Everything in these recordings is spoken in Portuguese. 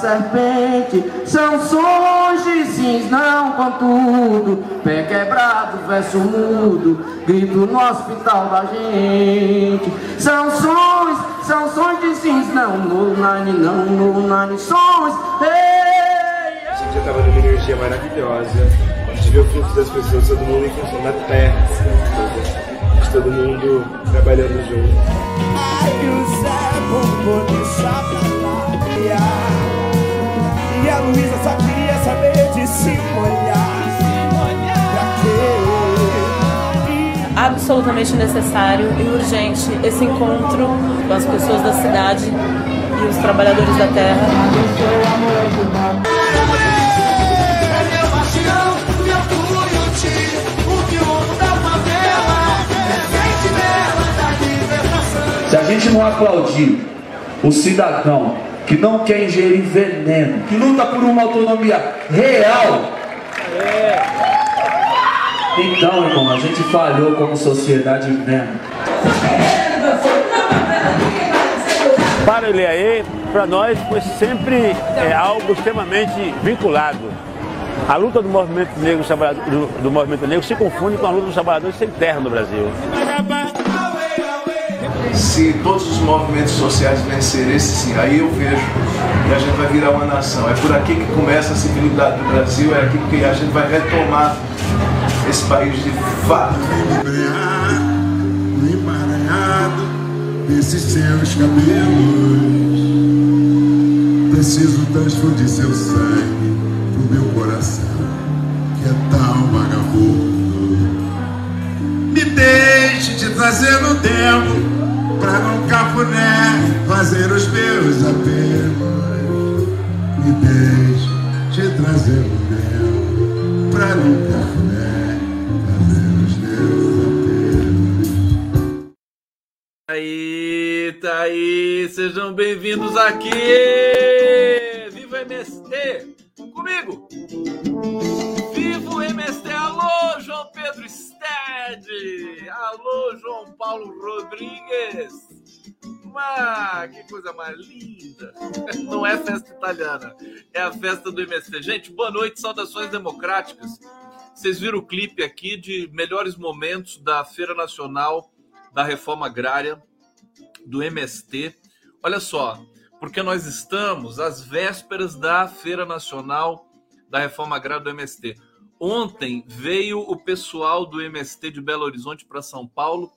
serpente, são sons de sims, não contudo, pé quebrado, verso mudo, grito no hospital da gente, são sons, são sons de sims, não no nani, não no nani, sons, ei, A gente já tava numa energia maravilhosa. A gente vê o fluxo das pessoas, todo mundo em função da terra, assim, de todo mundo trabalhando junto. Ai, o Zé Bombom deixa pra lá. A Luísa só queria saber de se molhar. Pra quê? absolutamente necessário e urgente esse encontro com as pessoas da cidade e os trabalhadores da terra. Se a gente não aplaudir o cidadão que não quer ingerir veneno, que luta por uma autonomia real, então, irmão, a gente falhou como sociedade mesmo. Para ele aí, para nós, foi sempre é, algo extremamente vinculado. A luta do movimento negro, do, do movimento negro se confunde com a luta dos trabalhadores sem terra no Brasil. Se todos os movimentos sociais vencerem esse sim, aí eu vejo que a gente vai virar uma nação. É por aqui que começa a civilidade do Brasil, é aqui que a gente vai retomar esse país de fato. embrear no emaranhado desses seus cabelos. Preciso transfundir seu sangue pro meu coração, que é tão vagabundo. Me deixe te trazer no tempo, pra num cafuné fazer os meus apelos. Me deixe te trazer no tempo, pra num cafuné fazer os meus apelos. Aí, tá aí, sejam bem-vindos aqui! Viva o MST! Comigo! Paulo Rodrigues! Mas que coisa mais linda! Não é festa italiana, é a festa do MST. Gente, boa noite, saudações democráticas. Vocês viram o clipe aqui de melhores momentos da Feira Nacional da Reforma Agrária do MST. Olha só, porque nós estamos às vésperas da Feira Nacional da Reforma Agrária do MST. Ontem veio o pessoal do MST de Belo Horizonte para São Paulo.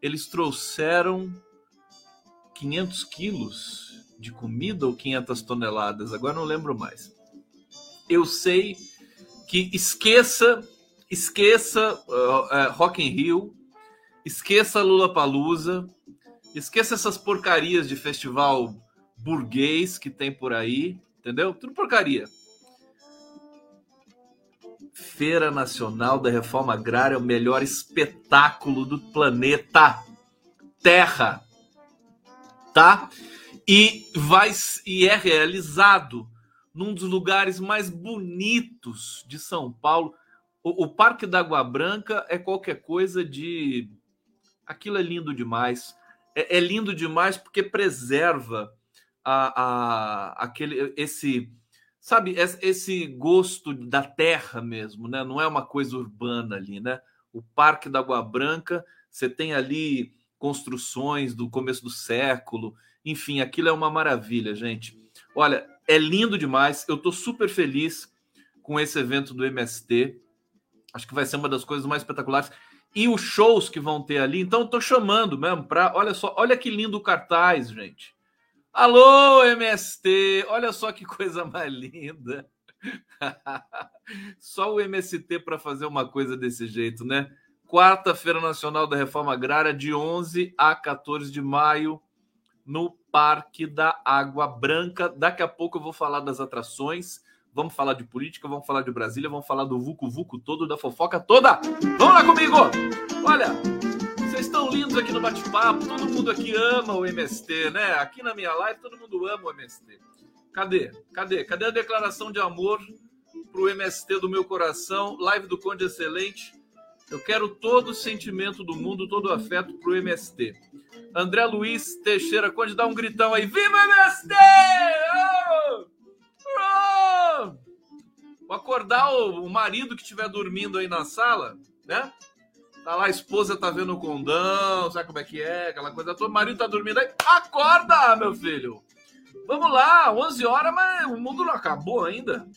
Eles trouxeram 500 quilos de comida ou 500 toneladas, agora não lembro mais. Eu sei que esqueça, esqueça uh, uh, Rock in Rio, esqueça Lula Palusa, esqueça essas porcarias de festival burguês que tem por aí, entendeu? Tudo porcaria. Feira Nacional da Reforma Agrária, o melhor espetáculo do planeta Terra, tá? E vai e é realizado num dos lugares mais bonitos de São Paulo. O, o Parque da Água Branca é qualquer coisa de aquilo é lindo demais. É, é lindo demais porque preserva a, a, aquele, esse, sabe, esse gosto da terra mesmo, né? Não é uma coisa urbana ali, né? O Parque da Água Branca, você tem ali construções do começo do século, enfim, aquilo é uma maravilha, gente. Olha, é lindo demais. Eu estou super feliz com esse evento do MST. Acho que vai ser uma das coisas mais espetaculares e os shows que vão ter ali. Então, estou chamando mesmo para. Olha só, olha que lindo o cartaz, gente. Alô, MST! Olha só que coisa mais linda. só o MST para fazer uma coisa desse jeito, né? Quarta-feira Nacional da Reforma Agrária, de 11 a 14 de maio, no Parque da Água Branca. Daqui a pouco eu vou falar das atrações. Vamos falar de política, vamos falar de Brasília, vamos falar do Vucu Vucu todo, da fofoca toda. Vamos lá comigo! Olha, vocês estão lindos aqui no bate-papo, todo mundo aqui ama o MST, né? Aqui na minha live todo mundo ama o MST. Cadê? Cadê? Cadê a declaração de amor pro MST do meu coração? Live do Conde excelente. Eu quero todo o sentimento do mundo, todo o afeto pro MST. André Luiz Teixeira Conde, dá um gritão aí. Viva MST! Oh! Oh! Vou acordar o, o marido que estiver dormindo aí na sala, né? Tá lá, a esposa tá vendo o condão, sabe como é que é, aquela coisa toda. O marido tá dormindo aí. Acorda, meu filho! Vamos lá, 11 horas, mas o mundo não acabou ainda.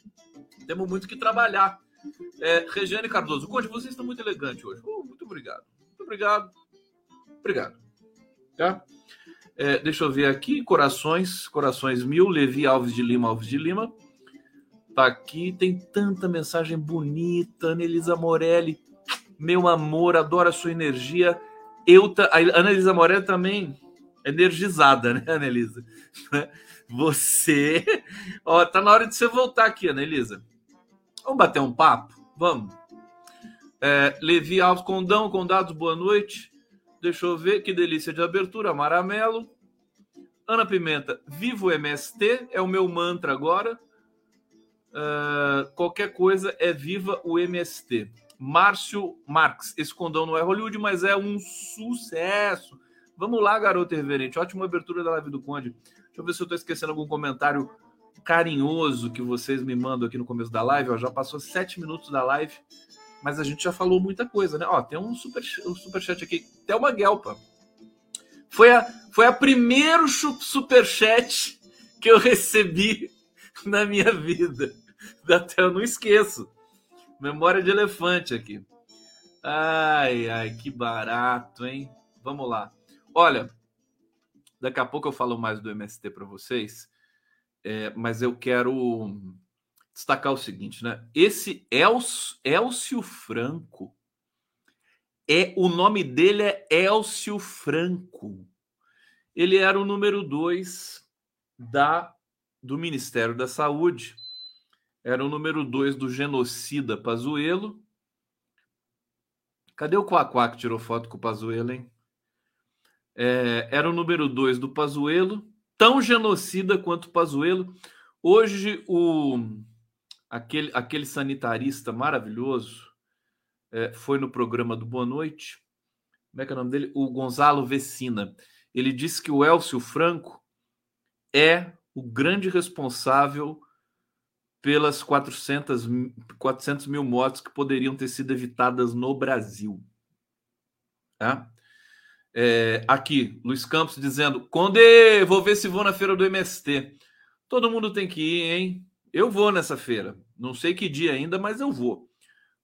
Temos muito que trabalhar. É, Regiane Cardoso, Conde, vocês estão muito elegantes hoje. Uh, muito obrigado. Muito obrigado. Obrigado. Tá? É, deixa eu ver aqui. Corações, corações mil. Levi Alves de Lima, Alves de Lima. Tá aqui. Tem tanta mensagem bonita. Anelisa Morelli, meu amor, adoro a sua energia. Eu, a Anelisa Morelli também energizada, né, Anelisa? Você, ó, tá na hora de você voltar aqui, Anelisa. Vamos bater um papo? Vamos. É, Levi Alves Condão, Condados, boa noite. Deixa eu ver que delícia de abertura. Maramelo. Ana Pimenta, vivo MST, é o meu mantra agora. Uh, qualquer coisa é viva o MST. Márcio Marx, esse condão não é Hollywood, mas é um sucesso. Vamos lá, garoto reverente. Ótima abertura da live do Conde. Deixa eu ver se eu estou esquecendo algum comentário carinhoso que vocês me mandam aqui no começo da live. Ó, já passou sete minutos da live, mas a gente já falou muita coisa, né? Ó, tem um super, um super chat aqui. Thelma Guelpa. Foi a, foi a primeiro super chat que eu recebi na minha vida. Até eu não esqueço. Memória de elefante aqui. Ai, ai, que barato, hein? Vamos lá. Olha, daqui a pouco eu falo mais do MST para vocês. É, mas eu quero destacar o seguinte, né? Esse Elcio, Elcio Franco é o nome dele é Elcio Franco. Ele era o número dois da do Ministério da Saúde. Era o número dois do genocida Pazuello. Cadê o Quaquá que tirou foto com o Pazuello, hein? É, era o número dois do Pazuello tão genocida quanto o Pazuello. Hoje, o, aquele, aquele sanitarista maravilhoso é, foi no programa do Boa Noite. Como é que é o nome dele? O Gonzalo Vecina. Ele disse que o Elcio Franco é o grande responsável pelas 400, 400 mil mortes que poderiam ter sido evitadas no Brasil. Tá? É, aqui, Luiz Campos dizendo: Conde, vou ver se vou na feira do MST. Todo mundo tem que ir, hein? Eu vou nessa feira. Não sei que dia ainda, mas eu vou.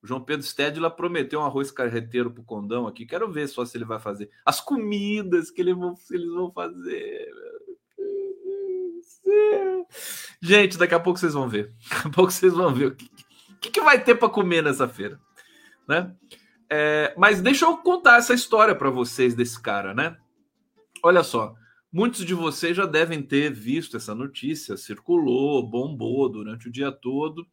O João Pedro Stedla prometeu um arroz carreteiro pro Condão aqui. Quero ver só se ele vai fazer. As comidas que eles vão, eles vão fazer. Gente, daqui a pouco vocês vão ver. Daqui a pouco vocês vão ver o que, que, que vai ter para comer nessa feira. Né? É, mas deixa eu contar essa história para vocês desse cara, né? Olha só, muitos de vocês já devem ter visto essa notícia, circulou, bombou durante o dia todo.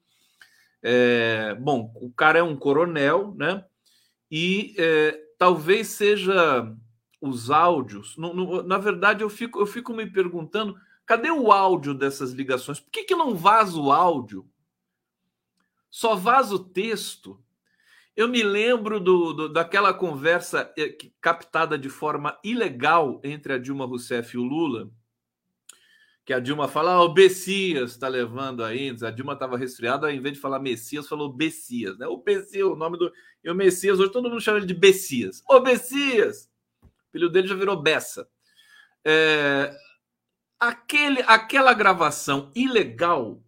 É, bom, o cara é um coronel, né? E é, talvez seja os áudios. No, no, na verdade, eu fico, eu fico me perguntando: cadê o áudio dessas ligações? Por que, que não vaza o áudio? Só vaza o texto? Eu me lembro do, do, daquela conversa eh, captada de forma ilegal entre a Dilma Rousseff e o Lula, que a Dilma fala, ah, o Bessias está levando aí, a Dilma estava resfriada, em vez de falar Messias, falou Bessias, né? O Bessias, o nome do. E o Messias, hoje todo mundo chama ele de Bessias. Ô Bessias! O filho dele já virou Bessa. É... Aquele, aquela gravação ilegal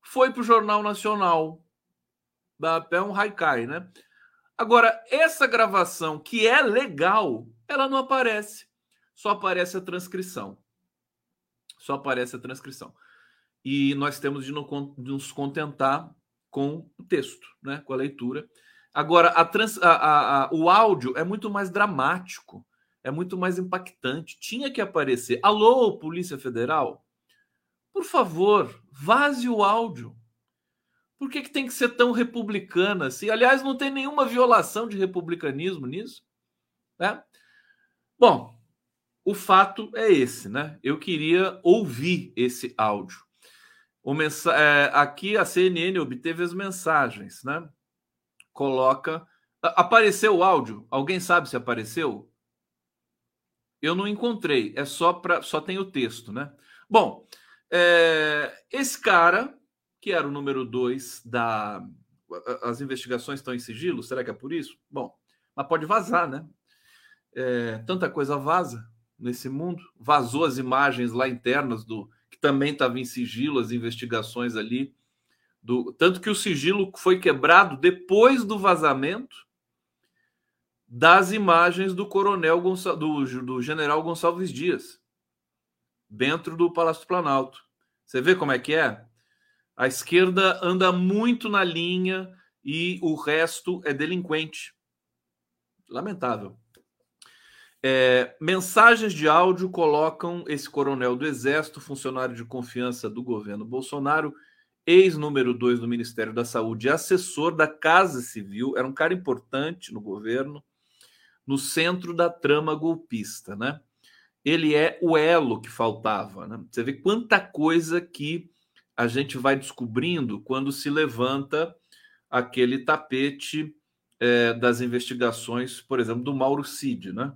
foi para o Jornal Nacional é um haikai, né? Agora, essa gravação que é legal, ela não aparece. Só aparece a transcrição. Só aparece a transcrição. E nós temos de nos contentar com o texto, né? com a leitura. Agora, a trans, a, a, o áudio é muito mais dramático, é muito mais impactante. Tinha que aparecer. Alô, Polícia Federal? Por favor, vaze o áudio. Por que, que tem que ser tão republicana assim? Aliás, não tem nenhuma violação de republicanismo nisso. Né? Bom, o fato é esse, né? Eu queria ouvir esse áudio. Mensa é, aqui a CNN obteve as mensagens, né? Coloca Apareceu o áudio? Alguém sabe se apareceu? Eu não encontrei. É só para só tem o texto, né? Bom, é, esse cara que era o número dois da as investigações estão em sigilo. Será que é por isso? Bom, mas pode vazar, né? É, tanta coisa vaza nesse mundo. Vazou as imagens lá internas do que também estava em sigilo, as investigações ali. Do, tanto que o sigilo foi quebrado depois do vazamento das imagens do coronel do, do general Gonçalves Dias dentro do Palácio do Planalto. Você vê como é que é? A esquerda anda muito na linha e o resto é delinquente. Lamentável. É, mensagens de áudio colocam esse coronel do Exército, funcionário de confiança do governo Bolsonaro, ex-número 2 do Ministério da Saúde, assessor da Casa Civil, era um cara importante no governo, no centro da trama golpista, né? Ele é o elo que faltava, né? Você vê quanta coisa que a gente vai descobrindo quando se levanta aquele tapete é, das investigações, por exemplo, do Mauro Cid, né?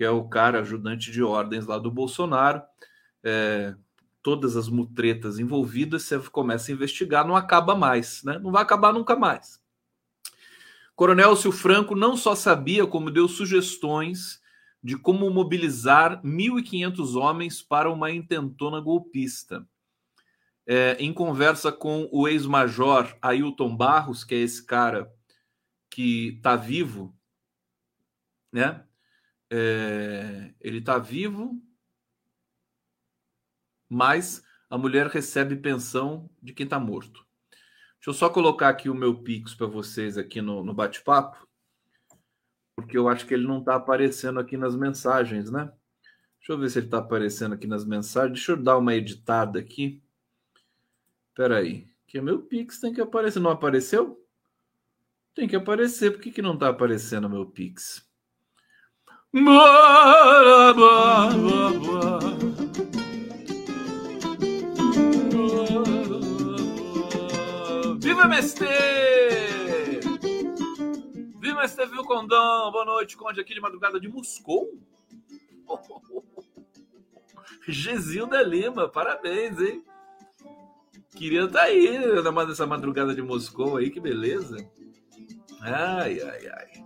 que é o cara ajudante de ordens lá do Bolsonaro. É, todas as mutretas envolvidas, você começa a investigar, não acaba mais, né? Não vai acabar nunca mais. Coronel Sil Franco não só sabia, como deu sugestões de como mobilizar 1.500 homens para uma intentona golpista. É, em conversa com o ex-major Ailton Barros, que é esse cara que está vivo, né? É, ele está vivo, mas a mulher recebe pensão de quem está morto. Deixa eu só colocar aqui o meu Pix para vocês aqui no, no bate-papo, porque eu acho que ele não está aparecendo aqui nas mensagens, né? Deixa eu ver se ele está aparecendo aqui nas mensagens. Deixa eu dar uma editada aqui. Espera aí. Que meu Pix tem que aparecer. Não apareceu? Tem que aparecer. Por que, que não está aparecendo o meu Pix? Viva MST! Viva MST, viu Condão? Boa noite, Conde, aqui de madrugada de Moscou. Gesilda Lima, parabéns, hein? Queria estar tá aí nessa madrugada de Moscou aí, que beleza. Ai, ai, ai.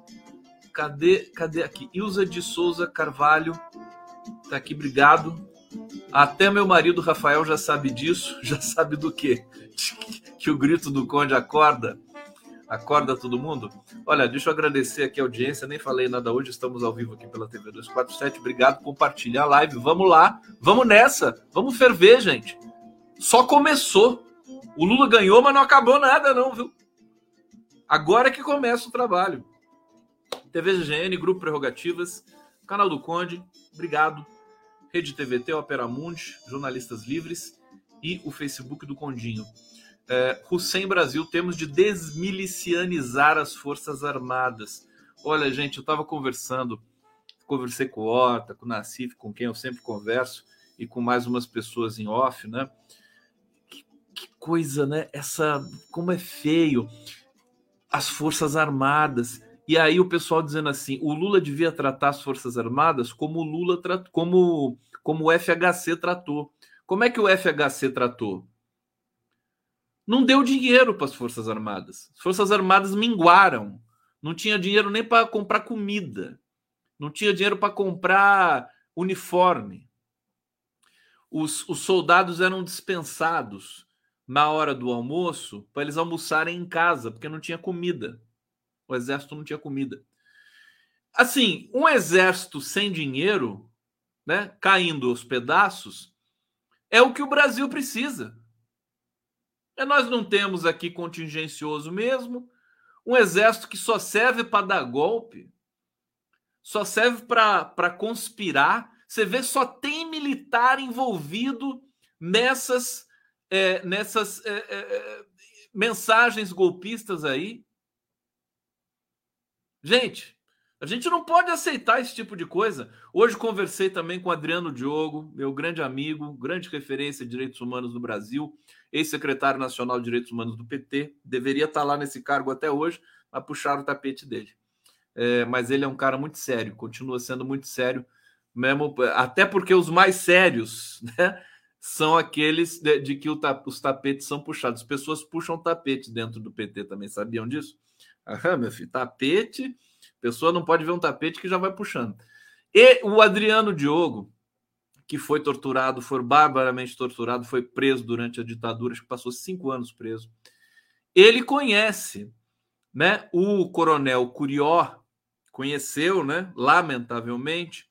Cadê, cadê aqui? Ilza de Souza Carvalho. Tá aqui, obrigado. Até meu marido Rafael já sabe disso. Já sabe do quê? Que o grito do conde acorda. Acorda todo mundo? Olha, deixa eu agradecer aqui a audiência. Nem falei nada hoje. Estamos ao vivo aqui pela TV 247. Obrigado. Compartilha a live. Vamos lá. Vamos nessa. Vamos ferver, gente. Só começou. O Lula ganhou, mas não acabou nada, não, viu? Agora que começa o trabalho. TV GGN, Grupo Prerrogativas, Canal do Conde, obrigado. Rede TVT, Opera Mundi, Jornalistas Livres e o Facebook do Condinho. É, Hussein Brasil, temos de desmilicianizar as Forças Armadas. Olha, gente, eu estava conversando, conversei com o Horta, com o Nassif, com quem eu sempre converso, e com mais umas pessoas em off, né? Que, que coisa, né? Essa, como é feio. As Forças Armadas e aí o pessoal dizendo assim, o Lula devia tratar as Forças Armadas como o Lula como como o FHC tratou. Como é que o FHC tratou? Não deu dinheiro para as Forças Armadas. As Forças Armadas minguaram. Não tinha dinheiro nem para comprar comida. Não tinha dinheiro para comprar uniforme. Os, os soldados eram dispensados na hora do almoço para eles almoçarem em casa, porque não tinha comida. O exército não tinha comida. Assim, um exército sem dinheiro, né, caindo aos pedaços, é o que o Brasil precisa. É, nós não temos aqui contingencioso mesmo, um exército que só serve para dar golpe, só serve para conspirar. Você vê, só tem militar envolvido nessas, é, nessas é, é, é mensagens golpistas aí. Gente, a gente não pode aceitar esse tipo de coisa. Hoje conversei também com Adriano Diogo, meu grande amigo, grande referência de direitos humanos no Brasil, ex-secretário nacional de direitos humanos do PT, deveria estar lá nesse cargo até hoje, mas puxaram o tapete dele. é, mas ele é um cara muito sério, continua sendo muito sério, mesmo até porque os mais sérios, né? São aqueles de, de que os tapetes são puxados. As pessoas puxam tapete dentro do PT também, sabiam disso? Ah, meu filho, tapete, pessoa não pode ver um tapete que já vai puxando. E o Adriano Diogo, que foi torturado, foi barbaramente torturado, foi preso durante a ditadura, acho que passou cinco anos preso. Ele conhece, né? O coronel Curió conheceu, né? Lamentavelmente,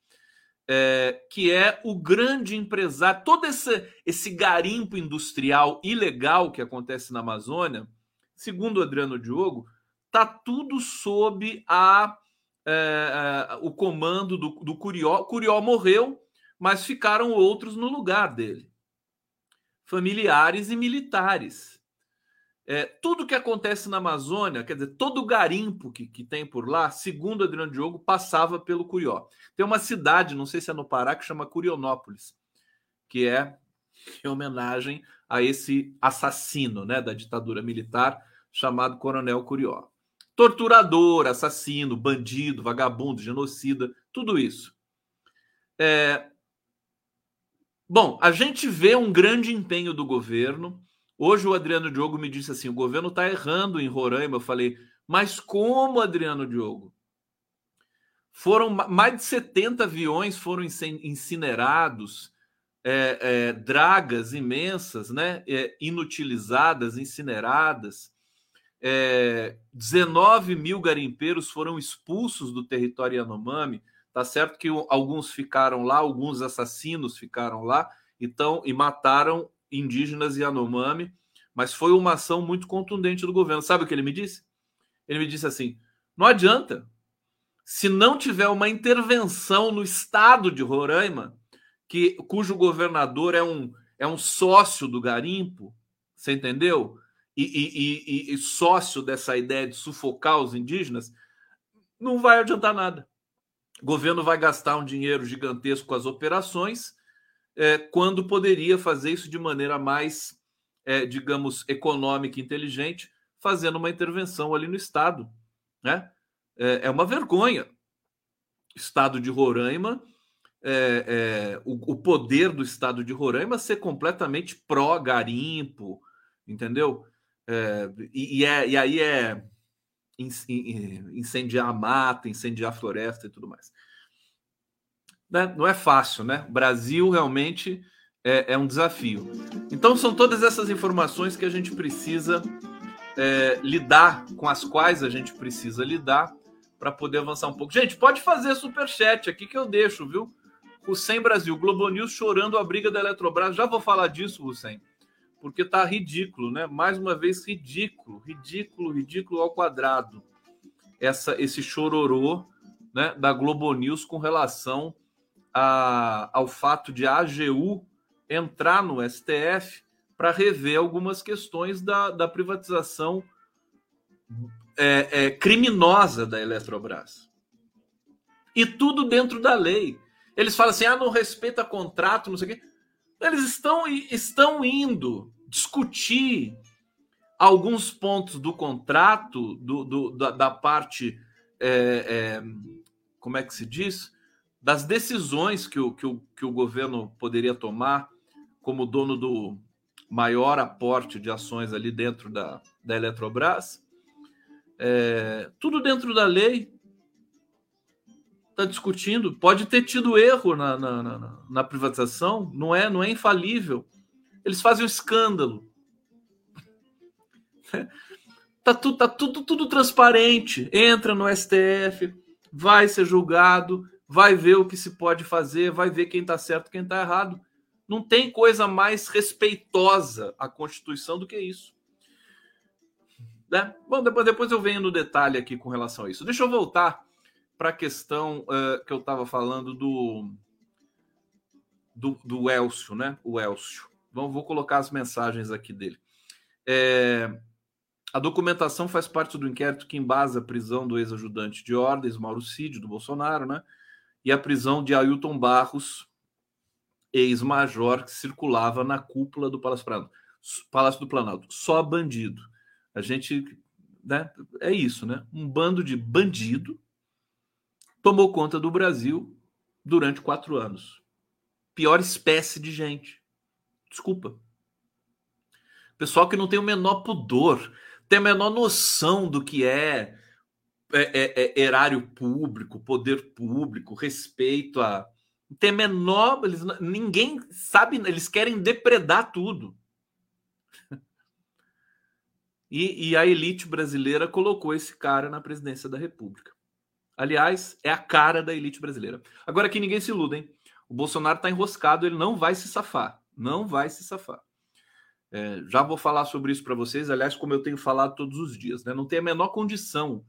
é, que é o grande empresário, todo esse, esse garimpo industrial ilegal que acontece na Amazônia, segundo o Adriano Diogo, tá tudo sob a, é, é, o comando do, do Curió. Curió morreu, mas ficaram outros no lugar dele, familiares e militares. É, tudo que acontece na Amazônia, quer dizer, todo o garimpo que, que tem por lá, segundo Adriano Diogo, passava pelo Curió. Tem uma cidade, não sei se é no Pará, que chama Curionópolis, que é em homenagem a esse assassino né, da ditadura militar chamado Coronel Curió. Torturador, assassino, bandido, vagabundo, genocida, tudo isso. É... Bom, a gente vê um grande empenho do governo Hoje o Adriano Diogo me disse assim: o governo está errando em Roraima. Eu falei, mas como, Adriano Diogo? Foram mais de 70 aviões foram incinerados, é, é, dragas imensas, né? É, inutilizadas, incineradas. 19 é, mil garimpeiros foram expulsos do território Yanomami. Tá certo que alguns ficaram lá, alguns assassinos ficaram lá, então e mataram indígenas Yanomami, mas foi uma ação muito contundente do governo. Sabe o que ele me disse? Ele me disse assim: não adianta. Se não tiver uma intervenção no estado de Roraima, que, cujo governador é um, é um sócio do garimpo, você entendeu? E, e, e, e sócio dessa ideia de sufocar os indígenas, não vai adiantar nada. O governo vai gastar um dinheiro gigantesco com as operações é, quando poderia fazer isso de maneira mais, é, digamos, econômica e inteligente, fazendo uma intervenção ali no Estado. Né? É, é uma vergonha. Estado de Roraima, é, é, o, o, poder do Estado de Roraima ser completamente pró-garimpo, entendeu? É, e, e, é, e aí é incendiar a mata, incendiar a floresta e tudo mais né, não é fácil, né? O Brasil realmente é, é, um desafio. Então são todas essas informações que a gente precisa é, lidar, com as quais a gente precisa lidar para poder avançar um pouco. Gente, pode fazer super chat aqui que eu deixo, viu? Sem Brasil, Globo News chorando a briga da Eletrobras. Já vou falar disso, Hussein, porque tá ridículo, né? Mais uma vez ridículo, ridículo, ridículo ao quadrado. Essa esse chororô, né, da Globo News com relação a, ao fato de a AGU entrar no STF para rever algumas questões da, da privatização é, é, criminosa da Eletrobras. E tudo dentro da lei. Eles falam assim: ah, não respeita contrato, não sei o quê. Eles estão, estão indo discutir alguns pontos do contrato, do, do da, da, parte. É, é como é que se diz? das decisões que o, que o, que o governo poderia tomar como dono do maior aporte de ações ali dentro da, da Eletrobras. É, tudo dentro da lei. Está discutindo. Pode ter tido erro na, na, na, na, privatização, não é, não é infalível. Eles fazem um escândalo. Tá tudo, tá tudo, tudo transparente. Entra no STF, vai ser julgado, vai ver o que se pode fazer, vai ver quem está certo, quem está errado. Não tem coisa mais respeitosa à Constituição do que isso. Né? Bom, depois, depois eu venho no detalhe aqui com relação a isso. Deixa eu voltar para a questão uh, que eu estava falando do, do, do Elcio, né? O Elcio. Vamos, vou colocar as mensagens aqui dele. É, a documentação faz parte do inquérito que embasa a prisão do ex-ajudante de ordens, Mauro Cid, do Bolsonaro, né? e a prisão de Ailton Barros, ex-major que circulava na cúpula do Palácio, Planalto. Palácio do Planalto. Só bandido. A gente, né, é isso, né? Um bando de bandido, tomou conta do Brasil durante quatro anos. Pior espécie de gente. Desculpa. Pessoal que não tem o menor pudor, tem a menor noção do que é, é, é, é erário público, poder público, respeito a. Tem menor. Eles, ninguém sabe, eles querem depredar tudo. E, e, a elite brasileira colocou esse cara na presidência da República. Aliás, é a cara da elite brasileira. Agora que ninguém se iluda, hein? O Bolsonaro está enroscado, ele não vai se safar. Não vai se safar. É, já vou falar sobre isso para vocês, aliás, como eu tenho falado todos os dias, né? Não tem a menor condição.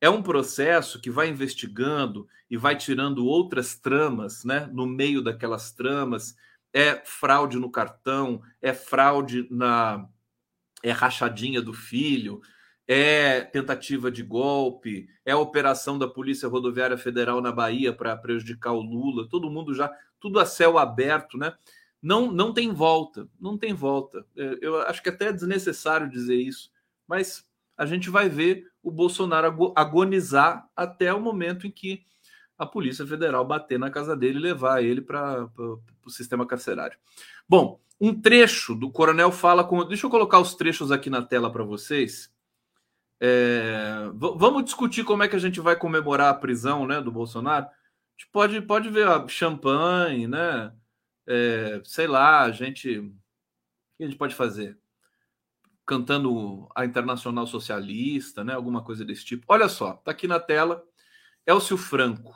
É um processo que vai investigando e vai tirando outras tramas, né? No meio daquelas tramas, é fraude no cartão, é fraude na é rachadinha do filho, é tentativa de golpe, é operação da Polícia Rodoviária Federal na Bahia para prejudicar o Lula, todo mundo já, tudo a céu aberto, né? Não, não tem volta, não tem volta. É, eu acho que até é desnecessário dizer isso, mas a gente vai ver o Bolsonaro agonizar até o momento em que a Polícia Federal bater na casa dele e levar ele para o sistema carcerário. Bom, um trecho do Coronel fala com. Deixa eu colocar os trechos aqui na tela para vocês. É, vamos discutir como é que a gente vai comemorar a prisão né, do Bolsonaro. A gente pode, pode ver a champanhe, né? É, sei lá, a gente. O que a gente pode fazer? Cantando a Internacional Socialista, né? Alguma coisa desse tipo. Olha só, tá aqui na tela. Elcio Franco,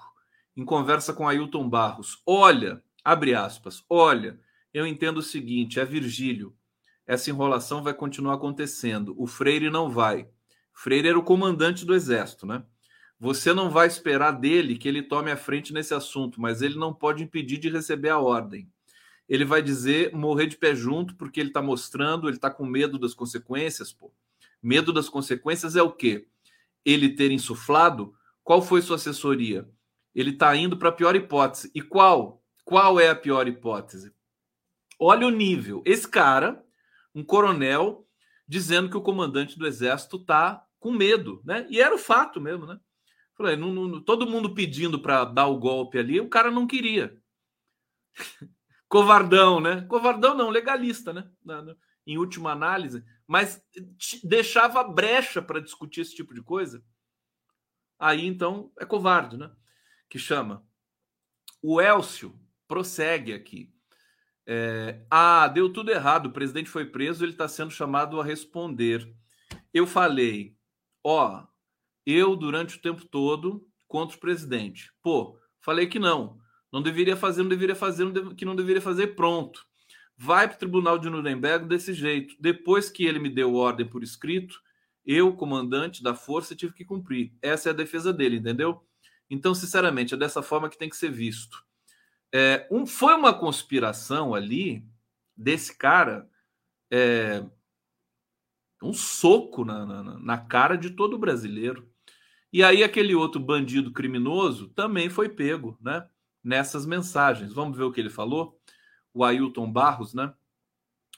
em conversa com Ailton Barros. Olha, abre aspas, olha, eu entendo o seguinte: é Virgílio. Essa enrolação vai continuar acontecendo. O Freire não vai. Freire era o comandante do exército, né? Você não vai esperar dele que ele tome a frente nesse assunto, mas ele não pode impedir de receber a ordem. Ele vai dizer morrer de pé junto porque ele está mostrando, ele está com medo das consequências, pô. Medo das consequências é o quê? Ele ter insuflado? Qual foi sua assessoria? Ele está indo para a pior hipótese. E qual? Qual é a pior hipótese? Olha o nível. Esse cara, um coronel, dizendo que o comandante do exército está com medo, né? E era o fato mesmo, né? Falei, não, não, todo mundo pedindo para dar o golpe ali, o cara não queria. Covardão, né? Covardão não, legalista, né? Em última análise, mas deixava brecha para discutir esse tipo de coisa. Aí então é covarde, né? Que chama. O Elcio prossegue aqui. É, ah, deu tudo errado. O presidente foi preso, ele está sendo chamado a responder. Eu falei, ó, eu durante o tempo todo contra o presidente. Pô, falei que não. Não deveria fazer, não deveria fazer, não deve, que não deveria fazer, pronto. Vai para o tribunal de Nuremberg desse jeito. Depois que ele me deu ordem por escrito, eu, comandante da força, tive que cumprir. Essa é a defesa dele, entendeu? Então, sinceramente, é dessa forma que tem que ser visto. É, um, foi uma conspiração ali desse cara, é, um soco na, na, na cara de todo brasileiro. E aí aquele outro bandido criminoso também foi pego, né? Nessas mensagens. Vamos ver o que ele falou? O Ailton Barros, né?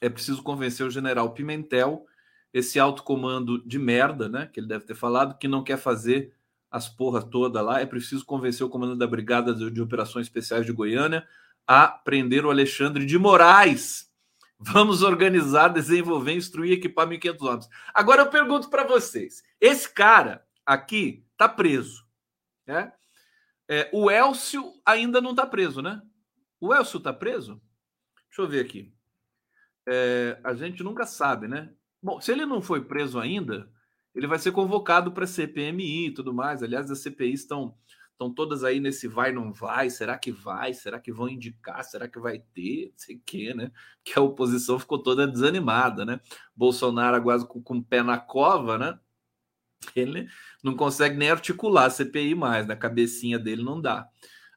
É preciso convencer o general Pimentel, esse alto comando de merda, né? Que ele deve ter falado, que não quer fazer as porra toda lá. É preciso convencer o comandante da Brigada de Operações Especiais de Goiânia a prender o Alexandre de Moraes. Vamos organizar, desenvolver, instruir, equipar 1.500 homens. Agora eu pergunto para vocês: esse cara aqui tá preso, né? É, o Elcio ainda não tá preso, né? O Elcio tá preso? Deixa eu ver aqui. É, a gente nunca sabe, né? Bom, se ele não foi preso ainda, ele vai ser convocado para CPMI e tudo mais. Aliás, as CPIs estão estão todas aí nesse vai não vai, será que vai, será que vão indicar, será que vai ter, não sei o quê, né? Que a oposição ficou toda desanimada, né? Bolsonaro quase com, com o pé na cova, né? Ele não consegue nem articular a CPI mais, na cabecinha dele não dá.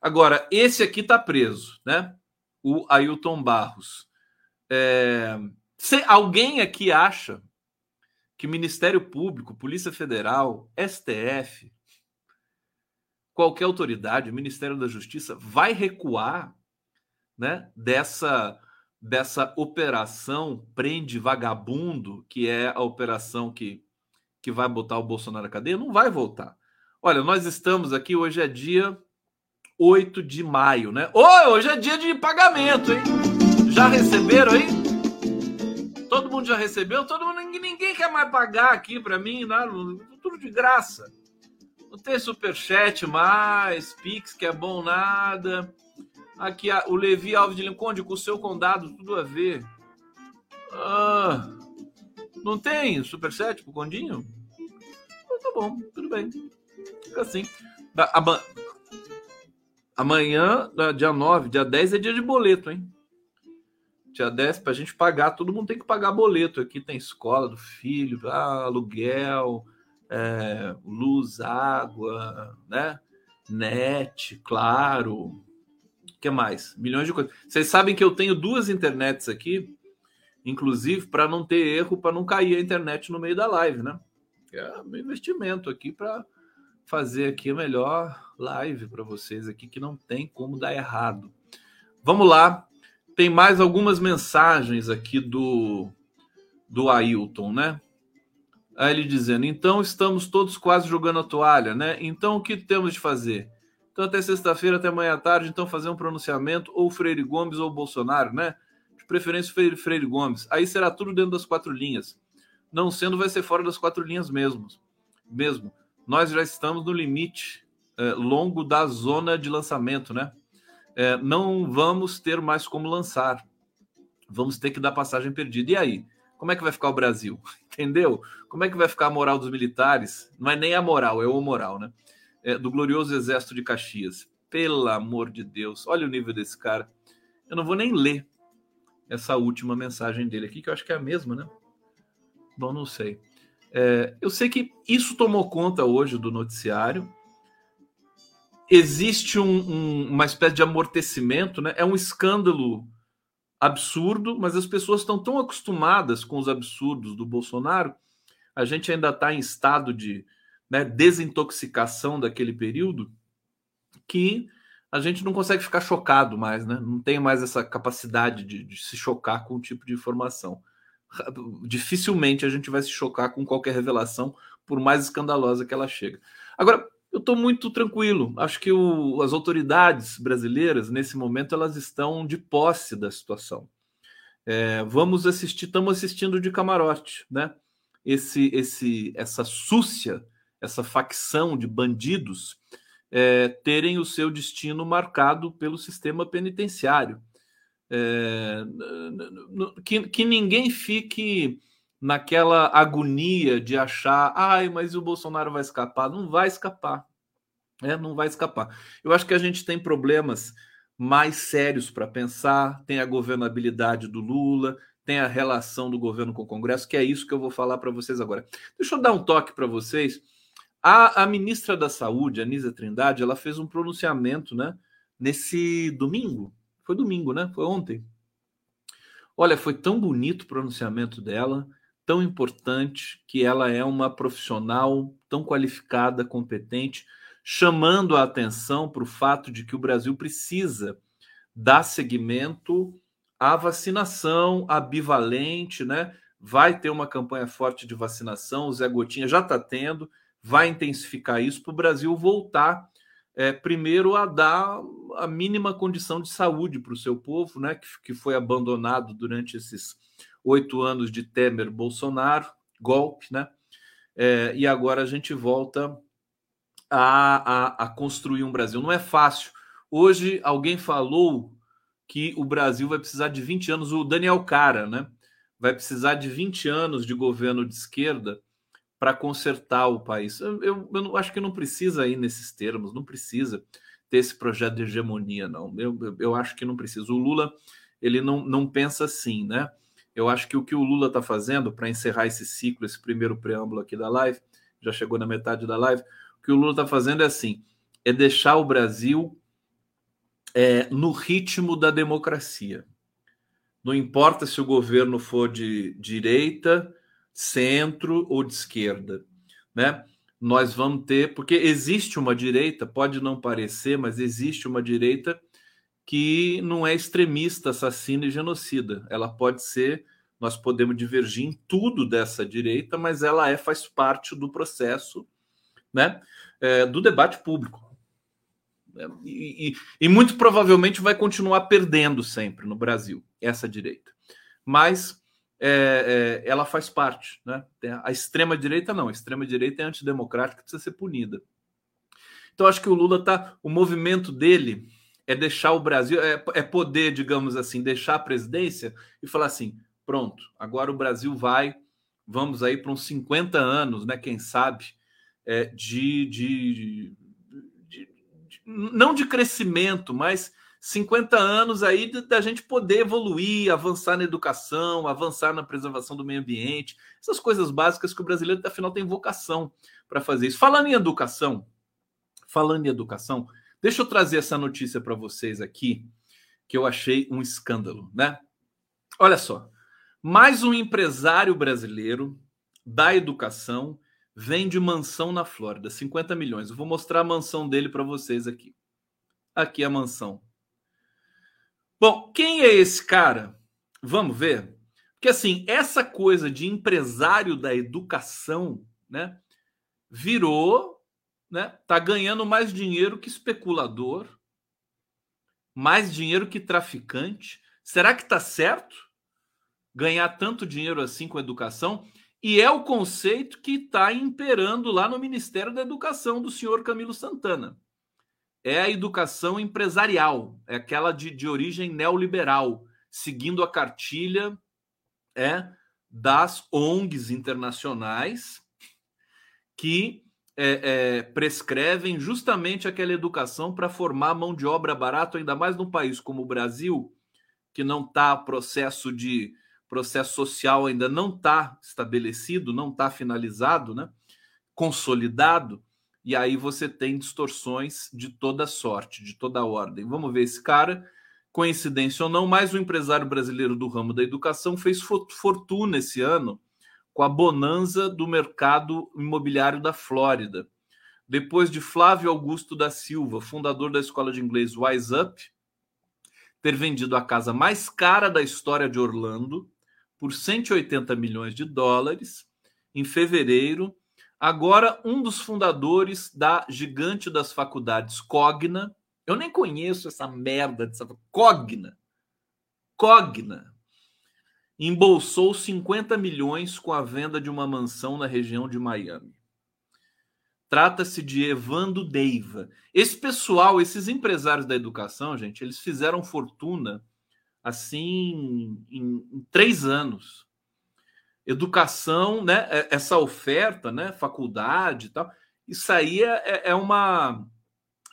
Agora, esse aqui tá preso, né? O Ailton Barros. É... Se alguém aqui acha que Ministério Público, Polícia Federal, STF, qualquer autoridade, Ministério da Justiça, vai recuar né, dessa, dessa operação prende vagabundo, que é a operação que, que vai botar o Bolsonaro na cadeia? Não vai voltar. Olha, nós estamos aqui, hoje é dia 8 de maio, né? Oh, hoje é dia de pagamento, hein? Já receberam aí? Todo mundo já recebeu? Todo mundo, ninguém quer mais pagar aqui para mim, né? tudo de graça. Não tem superchat mais, Pix que é bom nada. Aqui o Levi Alves de Linconde com o seu condado, tudo a ver. Ah, não tem superchat pro Condinho? Então, tá bom, tudo bem. Fica assim. Amanhã, dia 9, dia 10 é dia de boleto, hein? Dia 10, pra gente pagar, todo mundo tem que pagar boleto. Aqui tem escola do filho, ah, aluguel, é, luz, água, né? Net, claro. O que mais? Milhões de coisas. Vocês sabem que eu tenho duas internets aqui, inclusive para não ter erro, para não cair a internet no meio da live, né? É um investimento aqui para fazer aqui a melhor live para vocês aqui que não tem como dar errado. Vamos lá. Tem mais algumas mensagens aqui do do Ailton, né? Aí ele dizendo: "Então estamos todos quase jogando a toalha, né? Então o que temos de fazer? Então até sexta-feira, até amanhã à tarde, então fazer um pronunciamento ou Freire Gomes ou Bolsonaro, né? De preferência Freire, Freire Gomes. Aí será tudo dentro das quatro linhas. Não sendo vai ser fora das quatro linhas mesmo. Mesmo nós já estamos no limite é, longo da zona de lançamento, né? É, não vamos ter mais como lançar. Vamos ter que dar passagem perdida. E aí? Como é que vai ficar o Brasil? Entendeu? Como é que vai ficar a moral dos militares? Não é nem a moral, é o moral, né? É, do glorioso exército de Caxias. Pelo amor de Deus, olha o nível desse cara. Eu não vou nem ler essa última mensagem dele aqui, que eu acho que é a mesma, né? Bom, não sei. É, eu sei que isso tomou conta hoje do noticiário. Existe um, um, uma espécie de amortecimento, né? É um escândalo absurdo, mas as pessoas estão tão acostumadas com os absurdos do Bolsonaro, a gente ainda está em estado de né, desintoxicação daquele período, que a gente não consegue ficar chocado mais, né? Não tem mais essa capacidade de, de se chocar com o tipo de informação dificilmente a gente vai se chocar com qualquer revelação, por mais escandalosa que ela chega. Agora, eu estou muito tranquilo. Acho que o, as autoridades brasileiras, nesse momento, elas estão de posse da situação. É, vamos assistir, estamos assistindo de camarote, né? Esse, esse, essa súcia, essa facção de bandidos é, terem o seu destino marcado pelo sistema penitenciário. É, que, que ninguém fique naquela agonia de achar, ai, mas o Bolsonaro vai escapar. Não vai escapar. É, não vai escapar. Eu acho que a gente tem problemas mais sérios para pensar, tem a governabilidade do Lula, tem a relação do governo com o Congresso, que é isso que eu vou falar para vocês agora. Deixa eu dar um toque para vocês. A, a, ministra da Saúde, Anísia Trindade, ela fez um pronunciamento né, nesse domingo, foi domingo, né? Foi ontem. Olha, foi tão bonito o pronunciamento dela, tão importante, que ela é uma profissional tão qualificada, competente, chamando a atenção para o fato de que o Brasil precisa dar seguimento à vacinação abivalente, né? Vai ter uma campanha forte de vacinação, o Zé Gotinha já está tendo, vai intensificar isso para o Brasil voltar é, primeiro a dar a mínima condição de saúde para o seu povo, né, que, que foi abandonado durante esses oito anos de Temer Bolsonaro, golpe, né? É, e agora a gente volta a, a, a, construir um Brasil. Não é fácil. Hoje alguém falou que o Brasil vai precisar de 20 anos, o Daniel Cara, né? Vai precisar de 20 anos de governo de esquerda para consertar o país. Eu, eu, eu, acho que não precisa ir nesses termos, não precisa ter esse projeto de hegemonia, não. Eu, eu, eu acho que não precisa. O Lula, ele não, não pensa assim, né? Eu acho que o que o Lula está fazendo para encerrar esse ciclo, esse primeiro preâmbulo aqui da live, já chegou na metade da live, o que o Lula está fazendo é assim, é deixar o Brasil é, no ritmo da democracia. Não importa se o governo for de direita, centro ou de esquerda, né? Nós vamos ter, porque existe uma direita, pode não parecer, mas existe uma direita que não é extremista, assassina e genocida. Ela pode ser, nós podemos divergir em tudo dessa direita, mas ela é faz parte do processo, né? é, do debate público. É, e, e, e, muito provavelmente vai continuar perdendo sempre no Brasil, essa direita. Mas é, é, ela faz parte. Né? A extrema-direita não, a extrema-direita é antidemocrática precisa ser punida. Então, acho que o Lula tá. O movimento dele é deixar o Brasil, é, é poder, digamos assim, deixar a presidência e falar assim: pronto, agora o Brasil vai, vamos aí para uns 50 anos, né? Quem sabe, é, de, de, de, de, não de crescimento, mas 50 anos aí da gente poder evoluir, avançar na educação, avançar na preservação do meio ambiente, essas coisas básicas que o brasileiro, afinal, tem vocação para fazer isso. Falando em educação, falando em educação, deixa eu trazer essa notícia para vocês aqui, que eu achei um escândalo, né? Olha só, mais um empresário brasileiro da educação vende mansão na Flórida, 50 milhões. Eu vou mostrar a mansão dele para vocês aqui. Aqui a mansão. Bom, quem é esse cara? Vamos ver. Porque assim, essa coisa de empresário da educação, né, virou, né, tá ganhando mais dinheiro que especulador, mais dinheiro que traficante. Será que tá certo ganhar tanto dinheiro assim com educação? E é o conceito que está imperando lá no Ministério da Educação do senhor Camilo Santana é a educação empresarial, é aquela de, de origem neoliberal, seguindo a cartilha é das ONGs internacionais que é, é, prescrevem justamente aquela educação para formar mão de obra barata, ainda mais num país como o Brasil, que não está processo de processo social ainda não está estabelecido, não está finalizado, né? consolidado e aí você tem distorções de toda sorte, de toda ordem. Vamos ver esse cara, coincidência ou não, mais um empresário brasileiro do ramo da educação fez fortuna esse ano com a bonança do mercado imobiliário da Flórida. Depois de Flávio Augusto da Silva, fundador da escola de inglês Wise Up, ter vendido a casa mais cara da história de Orlando por 180 milhões de dólares em fevereiro Agora, um dos fundadores da gigante das faculdades, Cogna, eu nem conheço essa merda dessa Cogna. Cogna embolsou 50 milhões com a venda de uma mansão na região de Miami. Trata-se de Evando Deiva. Esse pessoal, esses empresários da educação, gente, eles fizeram fortuna assim em, em três anos educação, né? É, essa oferta, né? Faculdade e tal. Isso aí é, é, é uma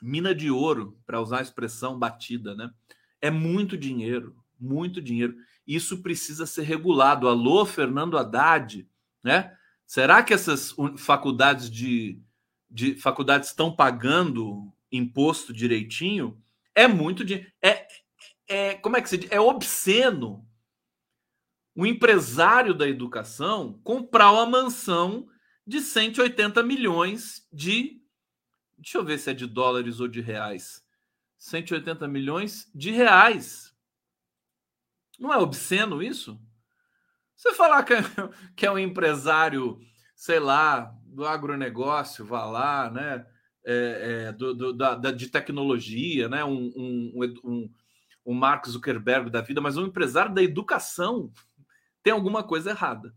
mina de ouro, para usar a expressão batida, né? É muito dinheiro, muito dinheiro. Isso precisa ser regulado. Alô, Fernando Haddad, né? Será que essas faculdades de, de faculdades estão pagando imposto direitinho? É muito dinheiro. É, é, como é que se diz? É obsceno um empresário da educação comprar uma mansão de 180 milhões de. Deixa eu ver se é de dólares ou de reais. 180 milhões de reais. Não é obsceno isso? Você falar que é, que é um empresário, sei lá, do agronegócio, vá lá, né? É, é, do, do, da, de tecnologia, né? Um, um, um, um Mark Zuckerberg da vida, mas um empresário da educação tem alguma coisa errada.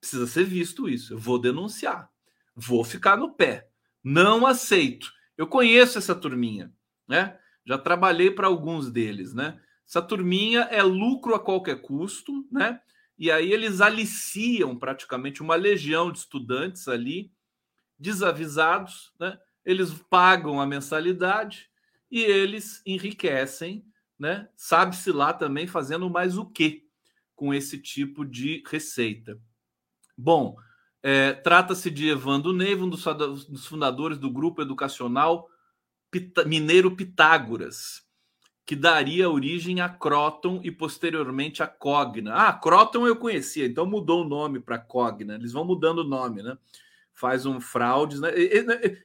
Precisa ser visto isso. Eu vou denunciar. Vou ficar no pé. Não aceito. Eu conheço essa turminha, né? Já trabalhei para alguns deles, né? Essa turminha é lucro a qualquer custo, né? E aí eles aliciam praticamente uma legião de estudantes ali, desavisados, né? Eles pagam a mensalidade e eles enriquecem, né? Sabe-se lá também fazendo mais o quê? Com esse tipo de receita. Bom, é, trata-se de Evandro Neiva, um dos fundadores do grupo educacional Mineiro Pitágoras, que daria origem a Croton e posteriormente a Cogna. Ah, Croton eu conhecia, então mudou o nome para Cogna. Eles vão mudando o nome, né? Faz um fraude. Né?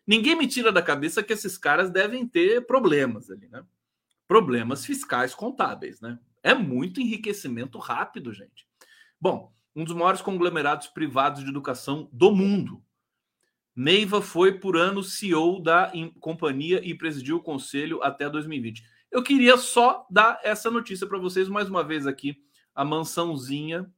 Ninguém me tira da cabeça que esses caras devem ter problemas ali, né? Problemas fiscais contábeis, né? É muito enriquecimento rápido, gente. Bom, um dos maiores conglomerados privados de educação do mundo. Neiva foi por ano CEO da companhia e presidiu o conselho até 2020. Eu queria só dar essa notícia para vocês mais uma vez aqui, a mansãozinha,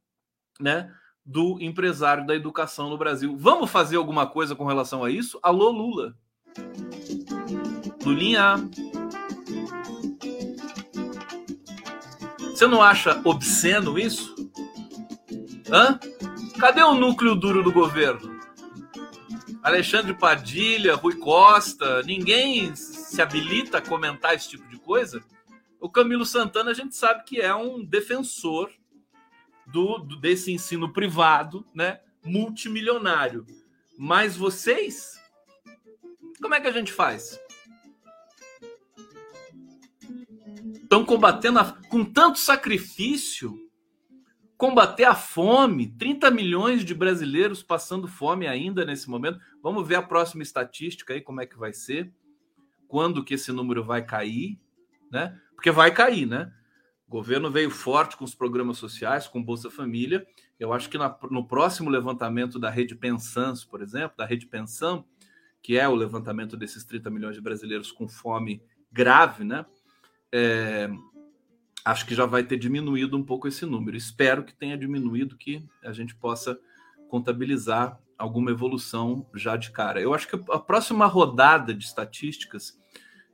né, do empresário da educação no Brasil. Vamos fazer alguma coisa com relação a isso? Alô, Lula. Lulinha. Você não acha obsceno isso? Hã? Cadê o núcleo duro do governo? Alexandre Padilha, Rui Costa, ninguém se habilita a comentar esse tipo de coisa. O Camilo Santana a gente sabe que é um defensor do, do desse ensino privado, né, multimilionário. Mas vocês, como é que a gente faz? Estão combatendo a, com tanto sacrifício combater a fome, 30 milhões de brasileiros passando fome ainda nesse momento. Vamos ver a próxima estatística aí, como é que vai ser, quando que esse número vai cair, né? Porque vai cair, né? O governo veio forte com os programas sociais, com Bolsa Família. Eu acho que na, no próximo levantamento da Rede Pensans, por exemplo, da Rede Pensão, que é o levantamento desses 30 milhões de brasileiros com fome grave, né? É, acho que já vai ter diminuído um pouco esse número. Espero que tenha diminuído, que a gente possa contabilizar alguma evolução já de cara. Eu acho que a próxima rodada de estatísticas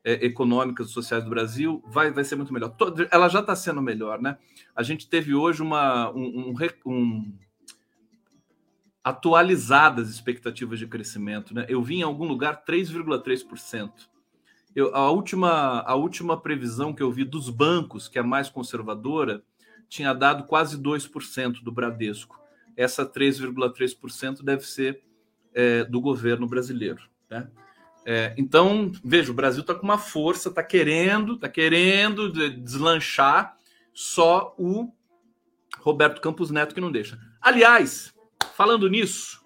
é, econômicas e sociais do Brasil vai, vai ser muito melhor. Ela já está sendo melhor, né? A gente teve hoje uma um, um, um atualizadas expectativas de crescimento, né? Eu vi em algum lugar 3,3%. Eu, a, última, a última previsão que eu vi dos bancos, que é mais conservadora, tinha dado quase 2% do Bradesco. Essa 3,3% deve ser é, do governo brasileiro. Né? É, então, veja, o Brasil está com uma força, está querendo, está querendo deslanchar, só o Roberto Campos Neto que não deixa. Aliás, falando nisso,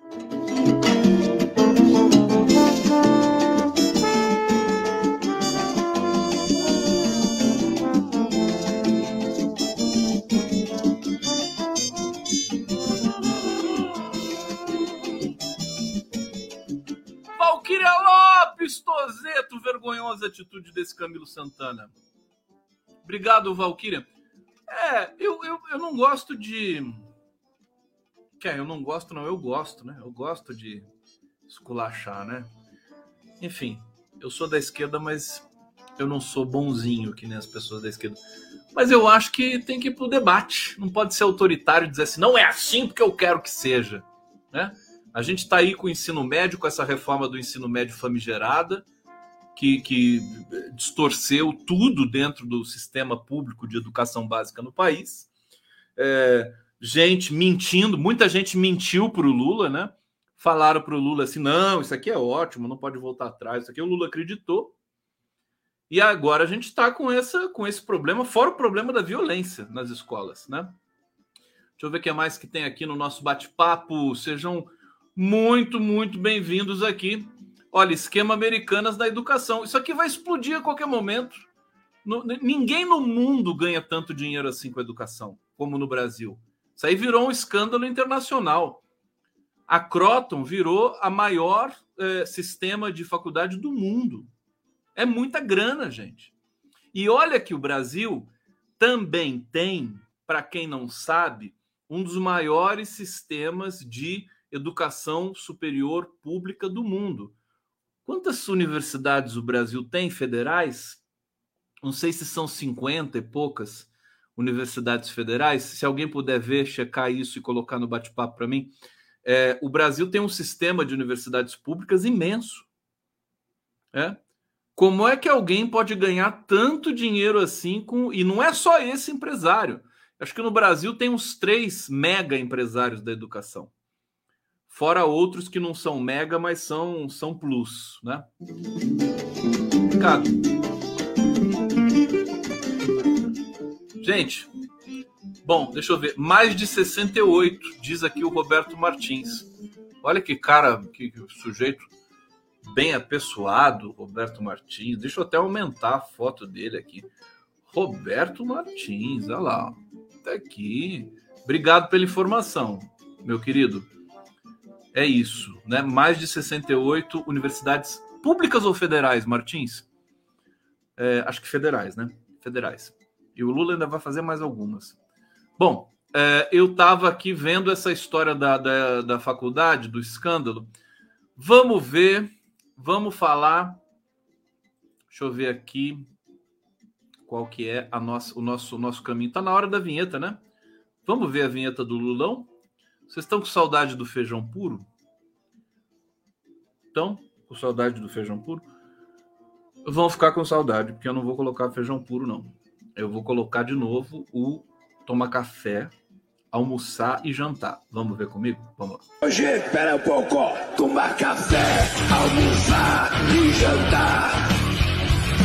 Tozeto, vergonhosa atitude desse Camilo Santana. Obrigado, Valquíria. É, eu, eu, eu não gosto de. Que eu não gosto, não, eu gosto, né? Eu gosto de esculachar, né? Enfim, eu sou da esquerda, mas eu não sou bonzinho que nem as pessoas da esquerda. Mas eu acho que tem que ir pro debate. Não pode ser autoritário e dizer assim, não é assim porque eu quero que seja, né? A gente está aí com o ensino médio, com essa reforma do ensino médio famigerada, que, que distorceu tudo dentro do sistema público de educação básica no país. É, gente mentindo, muita gente mentiu para o Lula, né? Falaram para o Lula assim: não, isso aqui é ótimo, não pode voltar atrás. Isso aqui o Lula acreditou. E agora a gente está com, essa, com esse problema, fora o problema da violência nas escolas, né? Deixa eu ver o que mais que tem aqui no nosso bate-papo. Sejam muito, muito bem-vindos aqui. Olha, esquema americanas da educação. Isso aqui vai explodir a qualquer momento. Ninguém no mundo ganha tanto dinheiro assim com a educação como no Brasil. Isso aí virou um escândalo internacional. A Croton virou a maior eh, sistema de faculdade do mundo. É muita grana, gente. E olha que o Brasil também tem, para quem não sabe, um dos maiores sistemas de educação superior pública do mundo. Quantas universidades o Brasil tem federais? Não sei se são 50 e poucas universidades federais. Se alguém puder ver, checar isso e colocar no bate-papo para mim. É, o Brasil tem um sistema de universidades públicas imenso. É? Como é que alguém pode ganhar tanto dinheiro assim com. E não é só esse empresário. Acho que no Brasil tem uns três mega empresários da educação fora outros que não são mega, mas são, são plus, né? Ricardo. Gente, bom, deixa eu ver. Mais de 68, diz aqui o Roberto Martins. Olha que cara, que, sujeito bem apessoado, Roberto Martins. Deixa eu até aumentar a foto dele aqui. Roberto Martins, olha lá. Tá aqui. Obrigado pela informação, meu querido. É isso, né? Mais de 68 universidades públicas ou federais, Martins? É, acho que federais, né? Federais. E o Lula ainda vai fazer mais algumas. Bom, é, eu estava aqui vendo essa história da, da, da faculdade, do escândalo. Vamos ver, vamos falar. Deixa eu ver aqui qual que é a nossa, o nosso, o nosso caminho. Está na hora da vinheta, né? Vamos ver a vinheta do Lulão? Vocês estão com saudade do feijão puro? Estão com saudade do feijão puro? Vão ficar com saudade, porque eu não vou colocar feijão puro, não. Eu vou colocar de novo o tomar café, almoçar e jantar. Vamos ver comigo? Vamos lá. Hoje, espera um pouco, tomar café, almoçar e jantar.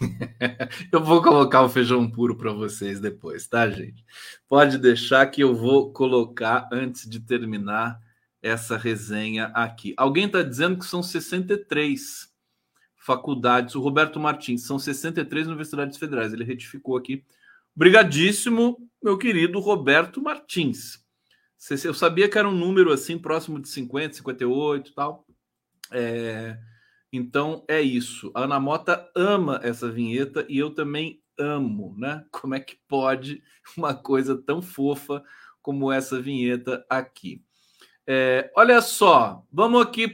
eu vou colocar o feijão puro para vocês depois, tá, gente? Pode deixar que eu vou colocar antes de terminar essa resenha aqui. Alguém está dizendo que são 63 faculdades. O Roberto Martins, são 63 universidades federais. Ele retificou aqui. Obrigadíssimo, meu querido Roberto Martins. Eu sabia que era um número assim, próximo de 50, 58 e tal. É, então é isso. A Ana Mota ama essa vinheta e eu também amo, né? Como é que pode uma coisa tão fofa como essa vinheta aqui? É, olha só, vamos aqui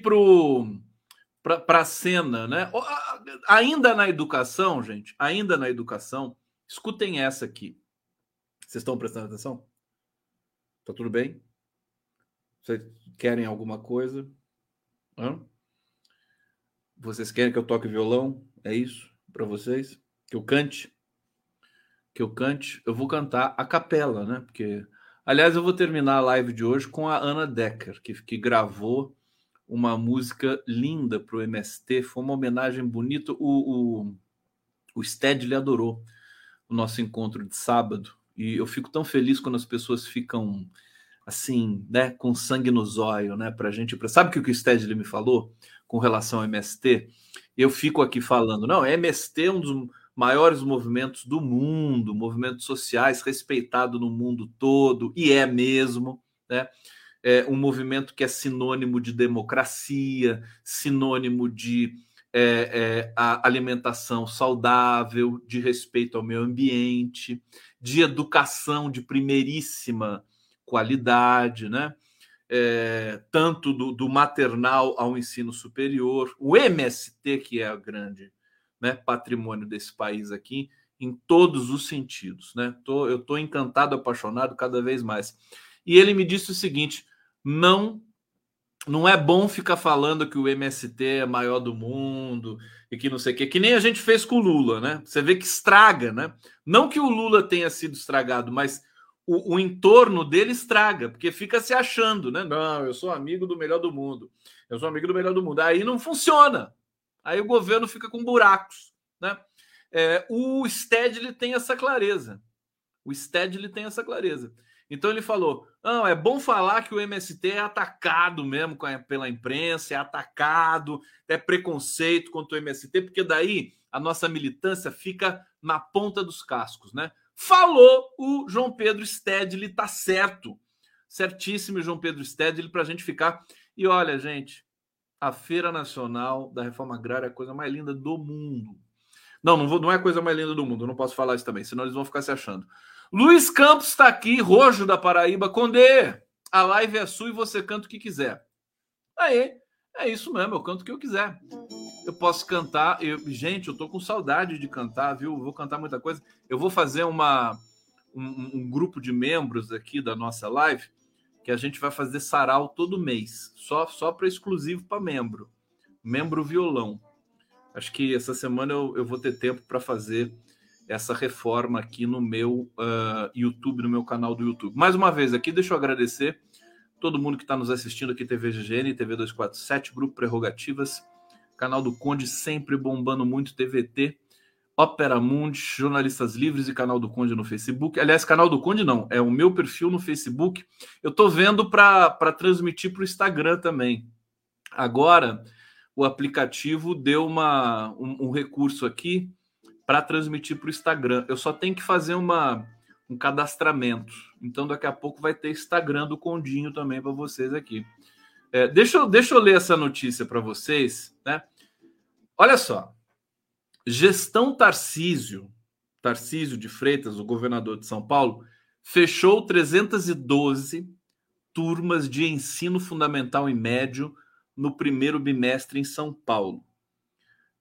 para a cena, né? Ainda na educação, gente, ainda na educação, escutem essa aqui. Vocês estão prestando atenção? Tá tudo bem? Vocês querem alguma coisa? Hã? Vocês querem que eu toque violão? É isso para vocês? Que eu cante? Que eu cante? Eu vou cantar a capela, né? Porque, aliás, eu vou terminar a live de hoje com a Ana Decker, que, que gravou uma música linda para o MST. Foi uma homenagem bonita. O, o, o Stedley adorou o nosso encontro de sábado. E eu fico tão feliz quando as pessoas ficam assim, né, com sangue no zóio, né, para a gente. Sabe o que o Stedley me falou com relação ao MST? Eu fico aqui falando, não, MST é um dos maiores movimentos do mundo, movimentos sociais respeitado no mundo todo, e é mesmo, né? É um movimento que é sinônimo de democracia, sinônimo de é, é, alimentação saudável, de respeito ao meio ambiente, de educação de primeiríssima qualidade, né? É, tanto do, do, maternal ao ensino superior, o MST, que é o grande né, patrimônio desse país aqui, em todos os sentidos. Né? Tô, eu estou encantado, apaixonado cada vez mais. E ele me disse o seguinte: não não é bom ficar falando que o MST é maior do mundo e que não sei o quê, que nem a gente fez com o Lula, né? Você vê que estraga, né? Não que o Lula tenha sido estragado, mas o, o, entorno dele estraga, porque fica se achando, né? Não, eu sou amigo do melhor do mundo. Eu sou amigo do melhor do mundo. Aí não funciona. Aí o governo fica com buracos, né? É, o Stedley tem essa clareza. O Stedley tem essa clareza. Então ele falou: não, é bom falar que o MST é atacado mesmo pela imprensa, é atacado, é preconceito contra o MST, porque daí a nossa militância fica na ponta dos cascos, né? Falou o João Pedro Stedley, tá certo. Certíssimo, João Pedro Stedley, para a gente ficar. E olha, gente, a Feira Nacional da Reforma Agrária é a coisa mais linda do mundo. Não, não, vou, não é a coisa mais linda do mundo, não posso falar isso também, senão eles vão ficar se achando. Luiz Campos está aqui, Rojo da Paraíba. Conde, a live é sua e você canta o que quiser. Aí, é isso mesmo, eu canto o que eu quiser. Eu posso cantar. Eu, gente, eu tô com saudade de cantar, viu? vou cantar muita coisa. Eu vou fazer uma, um, um grupo de membros aqui da nossa live que a gente vai fazer sarau todo mês, só só para exclusivo para membro, membro violão. Acho que essa semana eu, eu vou ter tempo para fazer essa reforma aqui no meu uh, YouTube, no meu canal do YouTube. Mais uma vez aqui, deixa eu agradecer todo mundo que está nos assistindo aqui, TV GGN, TV 247, Grupo Prerrogativas, canal do Conde sempre bombando muito, TVT. Opera Mundi, Jornalistas Livres e Canal do Conde no Facebook. Aliás, Canal do Conde não, é o meu perfil no Facebook. Eu estou vendo para transmitir para o Instagram também. Agora, o aplicativo deu uma, um, um recurso aqui para transmitir para o Instagram. Eu só tenho que fazer uma, um cadastramento. Então, daqui a pouco vai ter Instagram do Condinho também para vocês aqui. É, deixa, eu, deixa eu ler essa notícia para vocês. Né? Olha só. Gestão Tarcísio, Tarcísio de Freitas, o governador de São Paulo, fechou 312 turmas de ensino fundamental e médio no primeiro bimestre em São Paulo.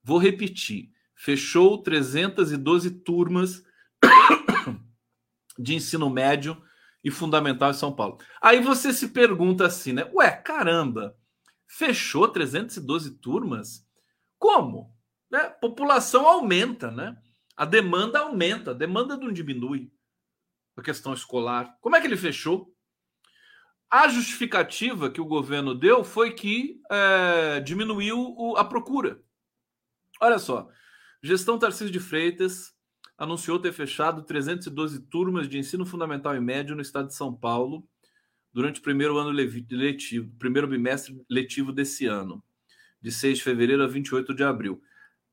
Vou repetir: fechou 312 turmas de ensino médio e fundamental em São Paulo. Aí você se pergunta assim, né? Ué, caramba, fechou 312 turmas? Como? Né? População aumenta, né? A demanda aumenta, a demanda não diminui. A questão escolar. Como é que ele fechou? A justificativa que o governo deu foi que é, diminuiu o, a procura. Olha só, gestão Tarcísio de Freitas anunciou ter fechado 312 turmas de ensino fundamental e médio no estado de São Paulo durante o primeiro ano letivo, primeiro bimestre letivo desse ano, de 6 de fevereiro a 28 de abril.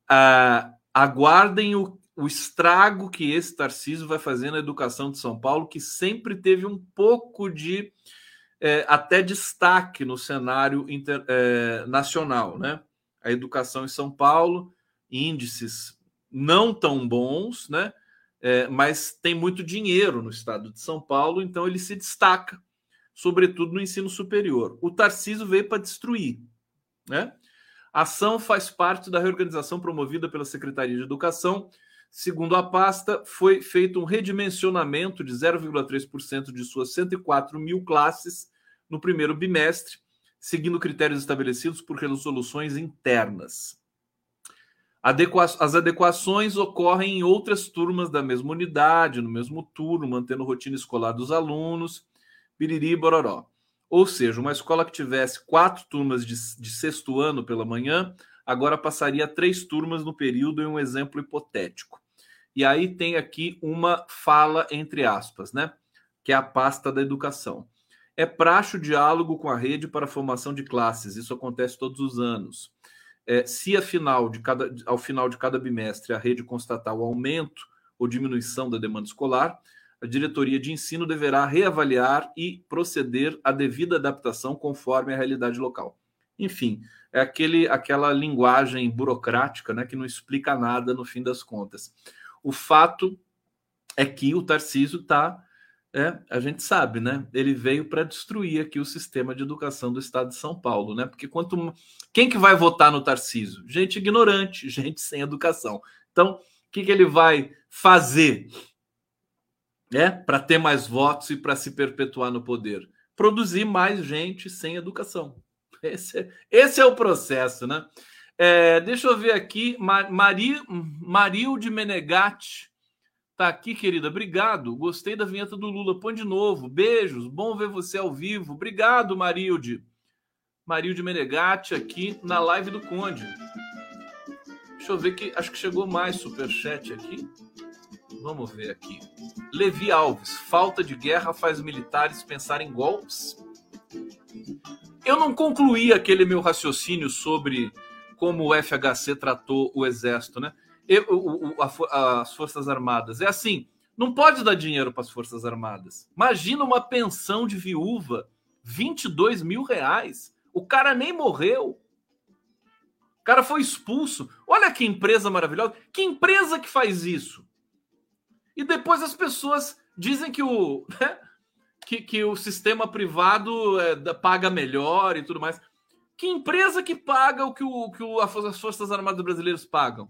Ah, aguardem o, o estrago que esse Tarcísio vai fazer na educação de São Paulo, que sempre teve um pouco de é, até destaque no cenário inter, é, nacional, né? A educação em São Paulo, índices não tão bons, né? É, mas tem muito dinheiro no estado de São Paulo, então ele se destaca, sobretudo no ensino superior. O Tarcísio veio para destruir, né? A ação faz parte da reorganização promovida pela Secretaria de Educação. Segundo a pasta, foi feito um redimensionamento de 0,3% de suas 104 mil classes no primeiro bimestre, seguindo critérios estabelecidos por resoluções internas. As adequações ocorrem em outras turmas da mesma unidade, no mesmo turno, mantendo rotina escolar dos alunos, biriri bororó. Ou seja, uma escola que tivesse quatro turmas de, de sexto ano pela manhã, agora passaria a três turmas no período, em um exemplo hipotético. E aí tem aqui uma fala entre aspas, né? Que é a pasta da educação. É praxe o diálogo com a rede para a formação de classes. Isso acontece todos os anos. É, se final de cada, ao final de cada bimestre a rede constatar o aumento ou diminuição da demanda escolar, a diretoria de ensino deverá reavaliar e proceder à devida adaptação conforme a realidade local. Enfim, é aquele, aquela linguagem burocrática né, que não explica nada no fim das contas. O fato é que o Tarcísio está, é, a gente sabe, né? Ele veio para destruir aqui o sistema de educação do Estado de São Paulo, né? Porque quanto quem que vai votar no Tarcísio? Gente ignorante, gente sem educação. Então, o que, que ele vai fazer? né, para ter mais votos e para se perpetuar no poder? Produzir mais gente sem educação. Esse é, esse é o processo, né? É, deixa eu ver aqui. Mari, Marilde Menegatti tá aqui, querida. Obrigado. Gostei da vinheta do Lula. Põe de novo. Beijos. Bom ver você ao vivo. Obrigado, Marilde. Marilde Menegatti aqui na live do Conde. Deixa eu ver que acho que chegou mais superchat aqui. Vamos ver aqui. Levi Alves, falta de guerra faz militares pensar em golpes? Eu não concluí aquele meu raciocínio sobre como o FHC tratou o exército, né? Eu, a, as Forças Armadas. É assim, não pode dar dinheiro para as Forças Armadas. Imagina uma pensão de viúva, 22 mil reais. O cara nem morreu. O cara foi expulso. Olha que empresa maravilhosa. Que empresa que faz isso? E depois as pessoas dizem que o, né, que, que o sistema privado é, paga melhor e tudo mais. Que empresa que paga o que, o, que o, as Forças Armadas Brasileiras pagam?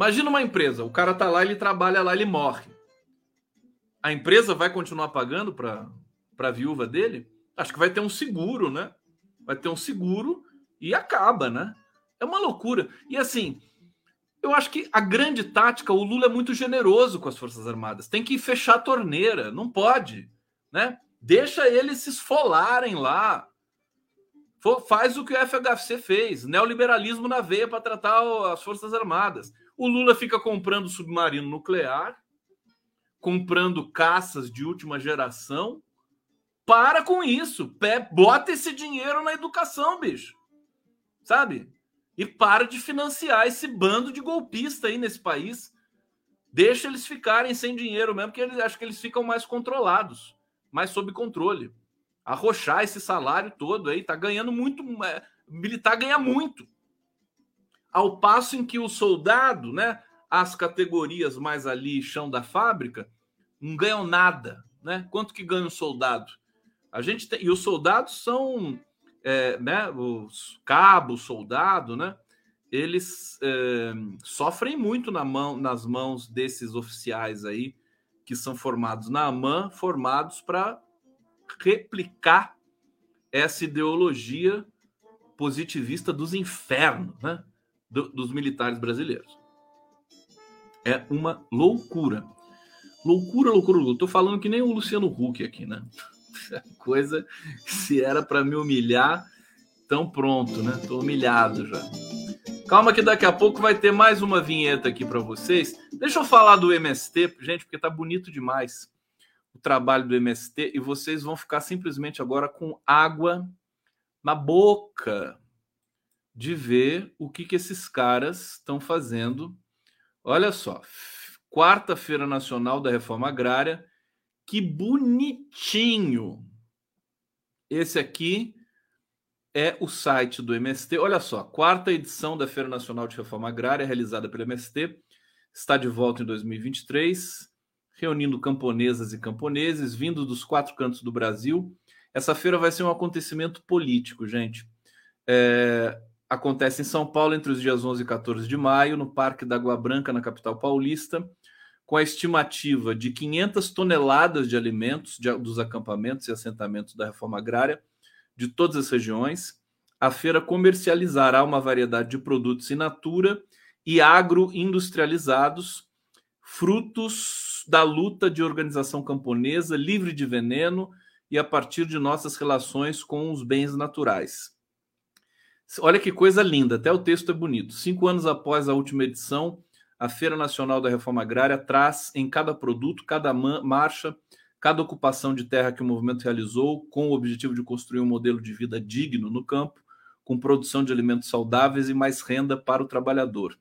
Imagina uma empresa, o cara tá lá, ele trabalha lá, ele morre. A empresa vai continuar pagando para a viúva dele? Acho que vai ter um seguro, né? Vai ter um seguro e acaba, né? É uma loucura. E assim, eu acho que a grande tática, o Lula é muito generoso com as Forças Armadas. Tem que fechar a torneira, não pode, né? Deixa eles se esfolarem lá. Faz o que o FHC fez, neoliberalismo na veia para tratar as Forças Armadas. O Lula fica comprando submarino nuclear, comprando caças de última geração. Para com isso. Bota esse dinheiro na educação, bicho. Sabe? E para de financiar esse bando de golpista aí nesse país. Deixa eles ficarem sem dinheiro mesmo, porque eles acho que eles ficam mais controlados, mais sob controle arrochar esse salário todo aí, tá ganhando muito, é, militar ganha muito. Ao passo em que o soldado, né, as categorias mais ali, chão da fábrica, não ganham nada, né? Quanto que ganha o soldado? A gente tem, e os soldados são, é, né, os cabos, soldado, né? Eles é, sofrem muito na mão, nas mãos desses oficiais aí que são formados na AMAN, formados para replicar essa ideologia positivista dos infernos, né? Do, dos militares brasileiros. É uma loucura. Loucura, loucura, loucura. Tô falando que nem o Luciano Huck aqui, né? Coisa que se era para me humilhar, tão pronto, né? Tô humilhado já. Calma que daqui a pouco vai ter mais uma vinheta aqui para vocês. Deixa eu falar do MST, gente, porque tá bonito demais o trabalho do MST e vocês vão ficar simplesmente agora com água na boca de ver o que, que esses caras estão fazendo. Olha só, quarta-feira nacional da reforma agrária, que bonitinho! Esse aqui é o site do MST. Olha só, quarta edição da Feira Nacional de Reforma Agrária, realizada pelo MST, está de volta em 2023 reunindo camponesas e camponeses vindos dos quatro cantos do Brasil. Essa feira vai ser um acontecimento político, gente. É, acontece em São Paulo entre os dias 11 e 14 de maio, no Parque da Água Branca, na capital paulista, com a estimativa de 500 toneladas de alimentos de, dos acampamentos e assentamentos da reforma agrária de todas as regiões. A feira comercializará uma variedade de produtos in natura e agroindustrializados, frutos da luta de organização camponesa livre de veneno e a partir de nossas relações com os bens naturais. Olha que coisa linda, até o texto é bonito. Cinco anos após a última edição, a Feira Nacional da Reforma Agrária traz em cada produto, cada marcha, cada ocupação de terra que o movimento realizou, com o objetivo de construir um modelo de vida digno no campo, com produção de alimentos saudáveis e mais renda para o trabalhador.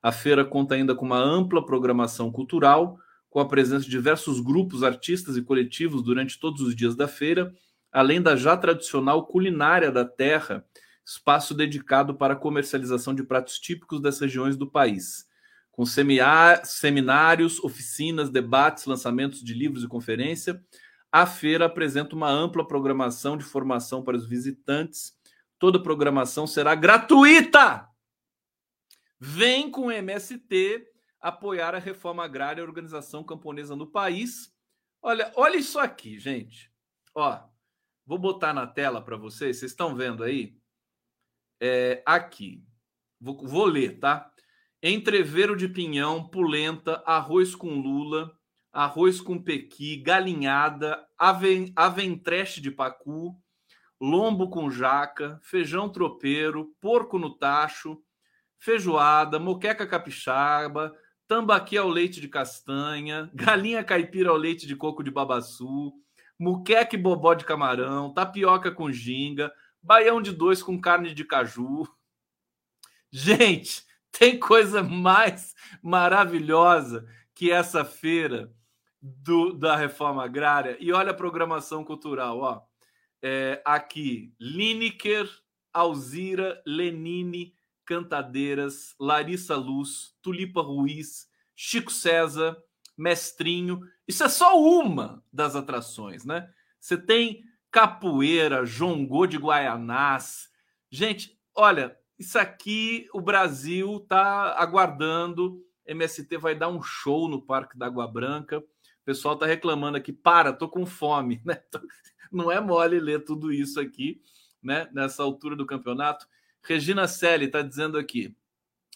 A feira conta ainda com uma ampla programação cultural, com a presença de diversos grupos, artistas e coletivos durante todos os dias da feira, além da já tradicional culinária da terra, espaço dedicado para a comercialização de pratos típicos das regiões do país. Com seminários, oficinas, debates, lançamentos de livros e conferência, a feira apresenta uma ampla programação de formação para os visitantes. Toda programação será gratuita. Vem com o MST apoiar a reforma agrária e a organização camponesa no país. Olha, olha isso aqui, gente. Ó, vou botar na tela para vocês. Vocês estão vendo aí? É, aqui. Vou, vou ler, tá? Entreveiro de pinhão, pulenta, arroz com lula, arroz com pequi, galinhada, aven, aventreche de pacu, lombo com jaca, feijão tropeiro, porco no tacho, feijoada, moqueca capixaba, tambaqui ao leite de castanha, galinha caipira ao leite de coco de babaçu, muqueca e bobó de camarão, tapioca com ginga, baião de dois com carne de caju. Gente, tem coisa mais maravilhosa que essa feira do, da reforma agrária. E olha a programação cultural, ó. É, aqui, Lineker, Alzira, Lenine, Cantadeiras, Larissa Luz, Tulipa Ruiz, Chico César, Mestrinho. Isso é só uma das atrações, né? Você tem capoeira, jongô de Guaianás. Gente, olha, isso aqui o Brasil tá aguardando. MST vai dar um show no Parque da Água Branca. O pessoal tá reclamando aqui, para, tô com fome, né? Não é mole ler tudo isso aqui, né? Nessa altura do campeonato. Regina Selle está dizendo aqui.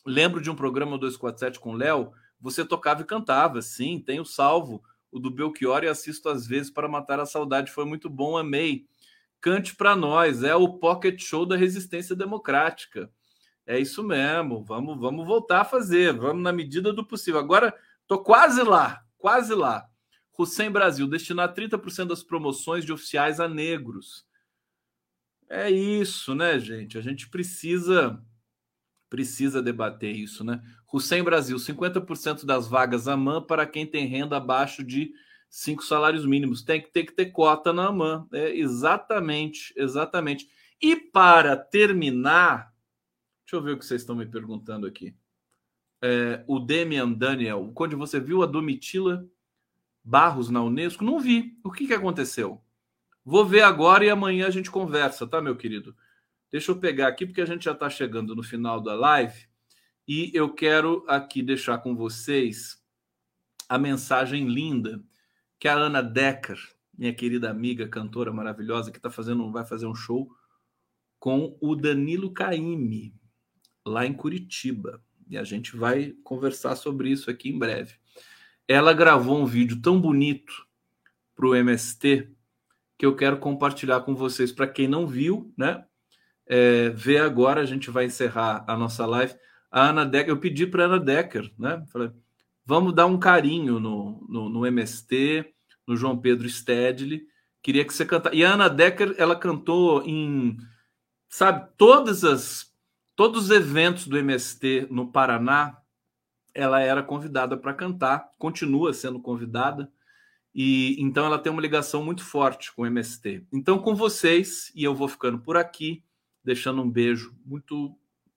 Lembro de um programa 247 com Léo. Você tocava e cantava. Sim, tenho salvo. O do Belchior e assisto às vezes para matar a saudade. Foi muito bom, amei. cante para nós. É o pocket show da resistência democrática. É isso mesmo. Vamos, vamos voltar a fazer. Vamos na medida do possível. Agora tô quase lá, quase lá. Hussein Brasil destinar 30% das promoções de oficiais a negros. É isso, né, gente? A gente precisa precisa debater isso, né? Hussein Brasil, 50% das vagas AMAN para quem tem renda abaixo de cinco salários mínimos. Tem que ter que ter cota na AMAN. É, exatamente, exatamente. E para terminar, deixa eu ver o que vocês estão me perguntando aqui. É, o Demian Daniel, quando você viu a Domitila Barros na Unesco? Não vi. O que, que aconteceu? Vou ver agora e amanhã a gente conversa, tá, meu querido? Deixa eu pegar aqui, porque a gente já está chegando no final da live e eu quero aqui deixar com vocês a mensagem linda que a Ana Decker, minha querida amiga, cantora maravilhosa, que tá fazendo, vai fazer um show com o Danilo Caime, lá em Curitiba. E a gente vai conversar sobre isso aqui em breve. Ela gravou um vídeo tão bonito para o MST que eu quero compartilhar com vocês. Para quem não viu, né? é, ver agora, a gente vai encerrar a nossa live. A Ana Decker, eu pedi para Ana Decker, né? Falei, vamos dar um carinho no, no, no MST, no João Pedro Stedley. Queria que você cantasse. E a Ana Decker, ela cantou em, sabe, todas as, todos os eventos do MST no Paraná, ela era convidada para cantar, continua sendo convidada. E então ela tem uma ligação muito forte com o MST. Então, com vocês, e eu vou ficando por aqui deixando um beijo muito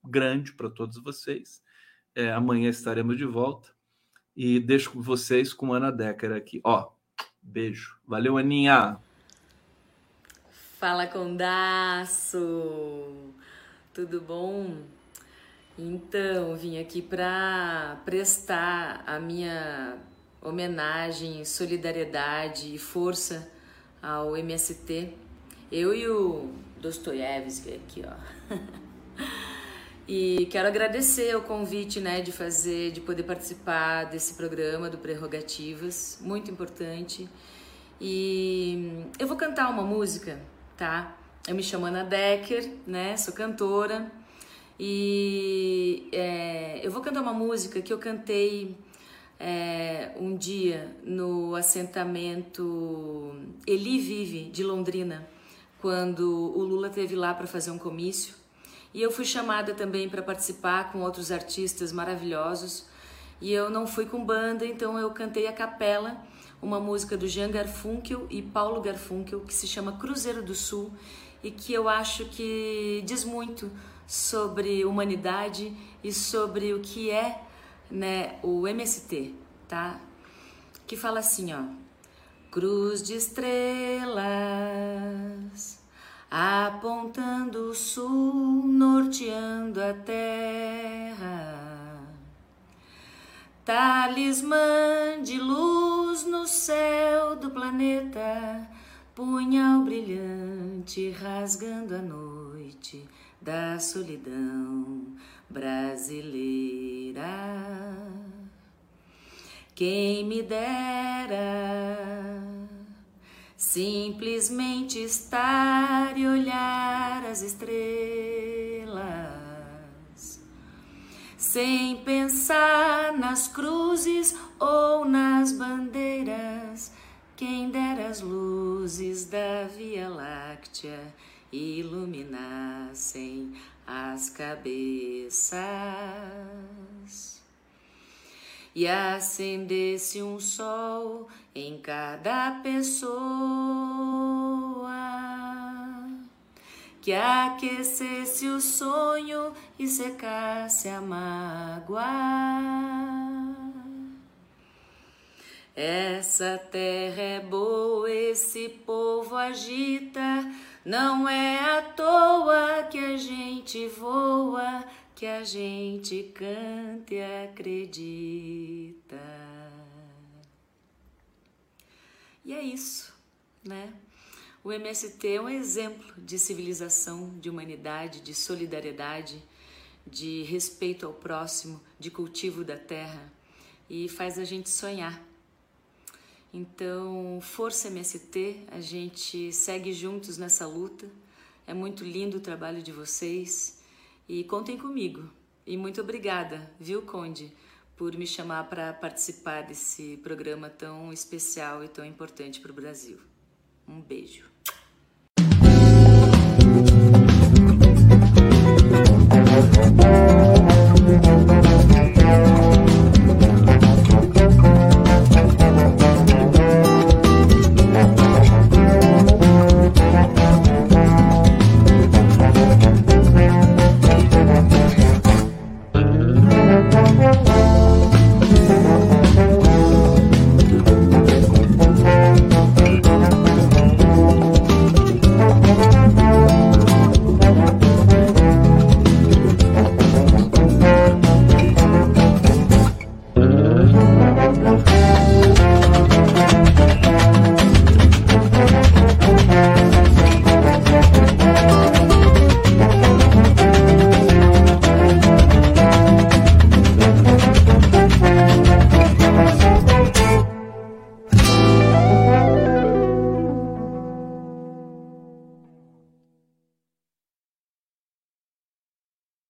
grande para todos vocês. É, amanhã estaremos de volta e deixo vocês com Ana Decker aqui. Ó, beijo. Valeu, Aninha. Fala, Condaço. Tudo bom? Então, vim aqui para prestar a minha homenagem, solidariedade e força ao MST. Eu e o Dostoiévski aqui, ó. e quero agradecer o convite, né, de fazer, de poder participar desse programa do Prerrogativas, muito importante. E eu vou cantar uma música, tá? Eu me chamo Ana Decker, né? Sou cantora. E é, eu vou cantar uma música que eu cantei é, um dia no assentamento Eli Vive de Londrina quando o Lula teve lá para fazer um comício. E eu fui chamada também para participar com outros artistas maravilhosos. E eu não fui com banda, então eu cantei a capela uma música do Jean Garfunkel e Paulo Garfunkel que se chama Cruzeiro do Sul e que eu acho que diz muito sobre humanidade e sobre o que é, né, o MST, tá? Que fala assim, ó: Cruz de estrelas apontando o sul, norteando a terra. Talismã de luz no céu do planeta, punhal brilhante rasgando a noite da solidão brasileira. Quem me dera Simplesmente estar e olhar as estrelas, sem pensar nas cruzes ou nas bandeiras. Quem dera as luzes da Via Láctea iluminassem as cabeças e acendesse um sol em cada pessoa, que aquecesse o sonho e secasse a mágoa. Essa terra é boa, esse povo agita, não é à toa que a gente voa que a gente canta e acredita. E é isso, né? O MST é um exemplo de civilização, de humanidade, de solidariedade, de respeito ao próximo, de cultivo da terra e faz a gente sonhar. Então, força MST, a gente segue juntos nessa luta. É muito lindo o trabalho de vocês e contem comigo. E muito obrigada, viu, Conde, por me chamar para participar desse programa tão especial e tão importante para o Brasil. Um beijo.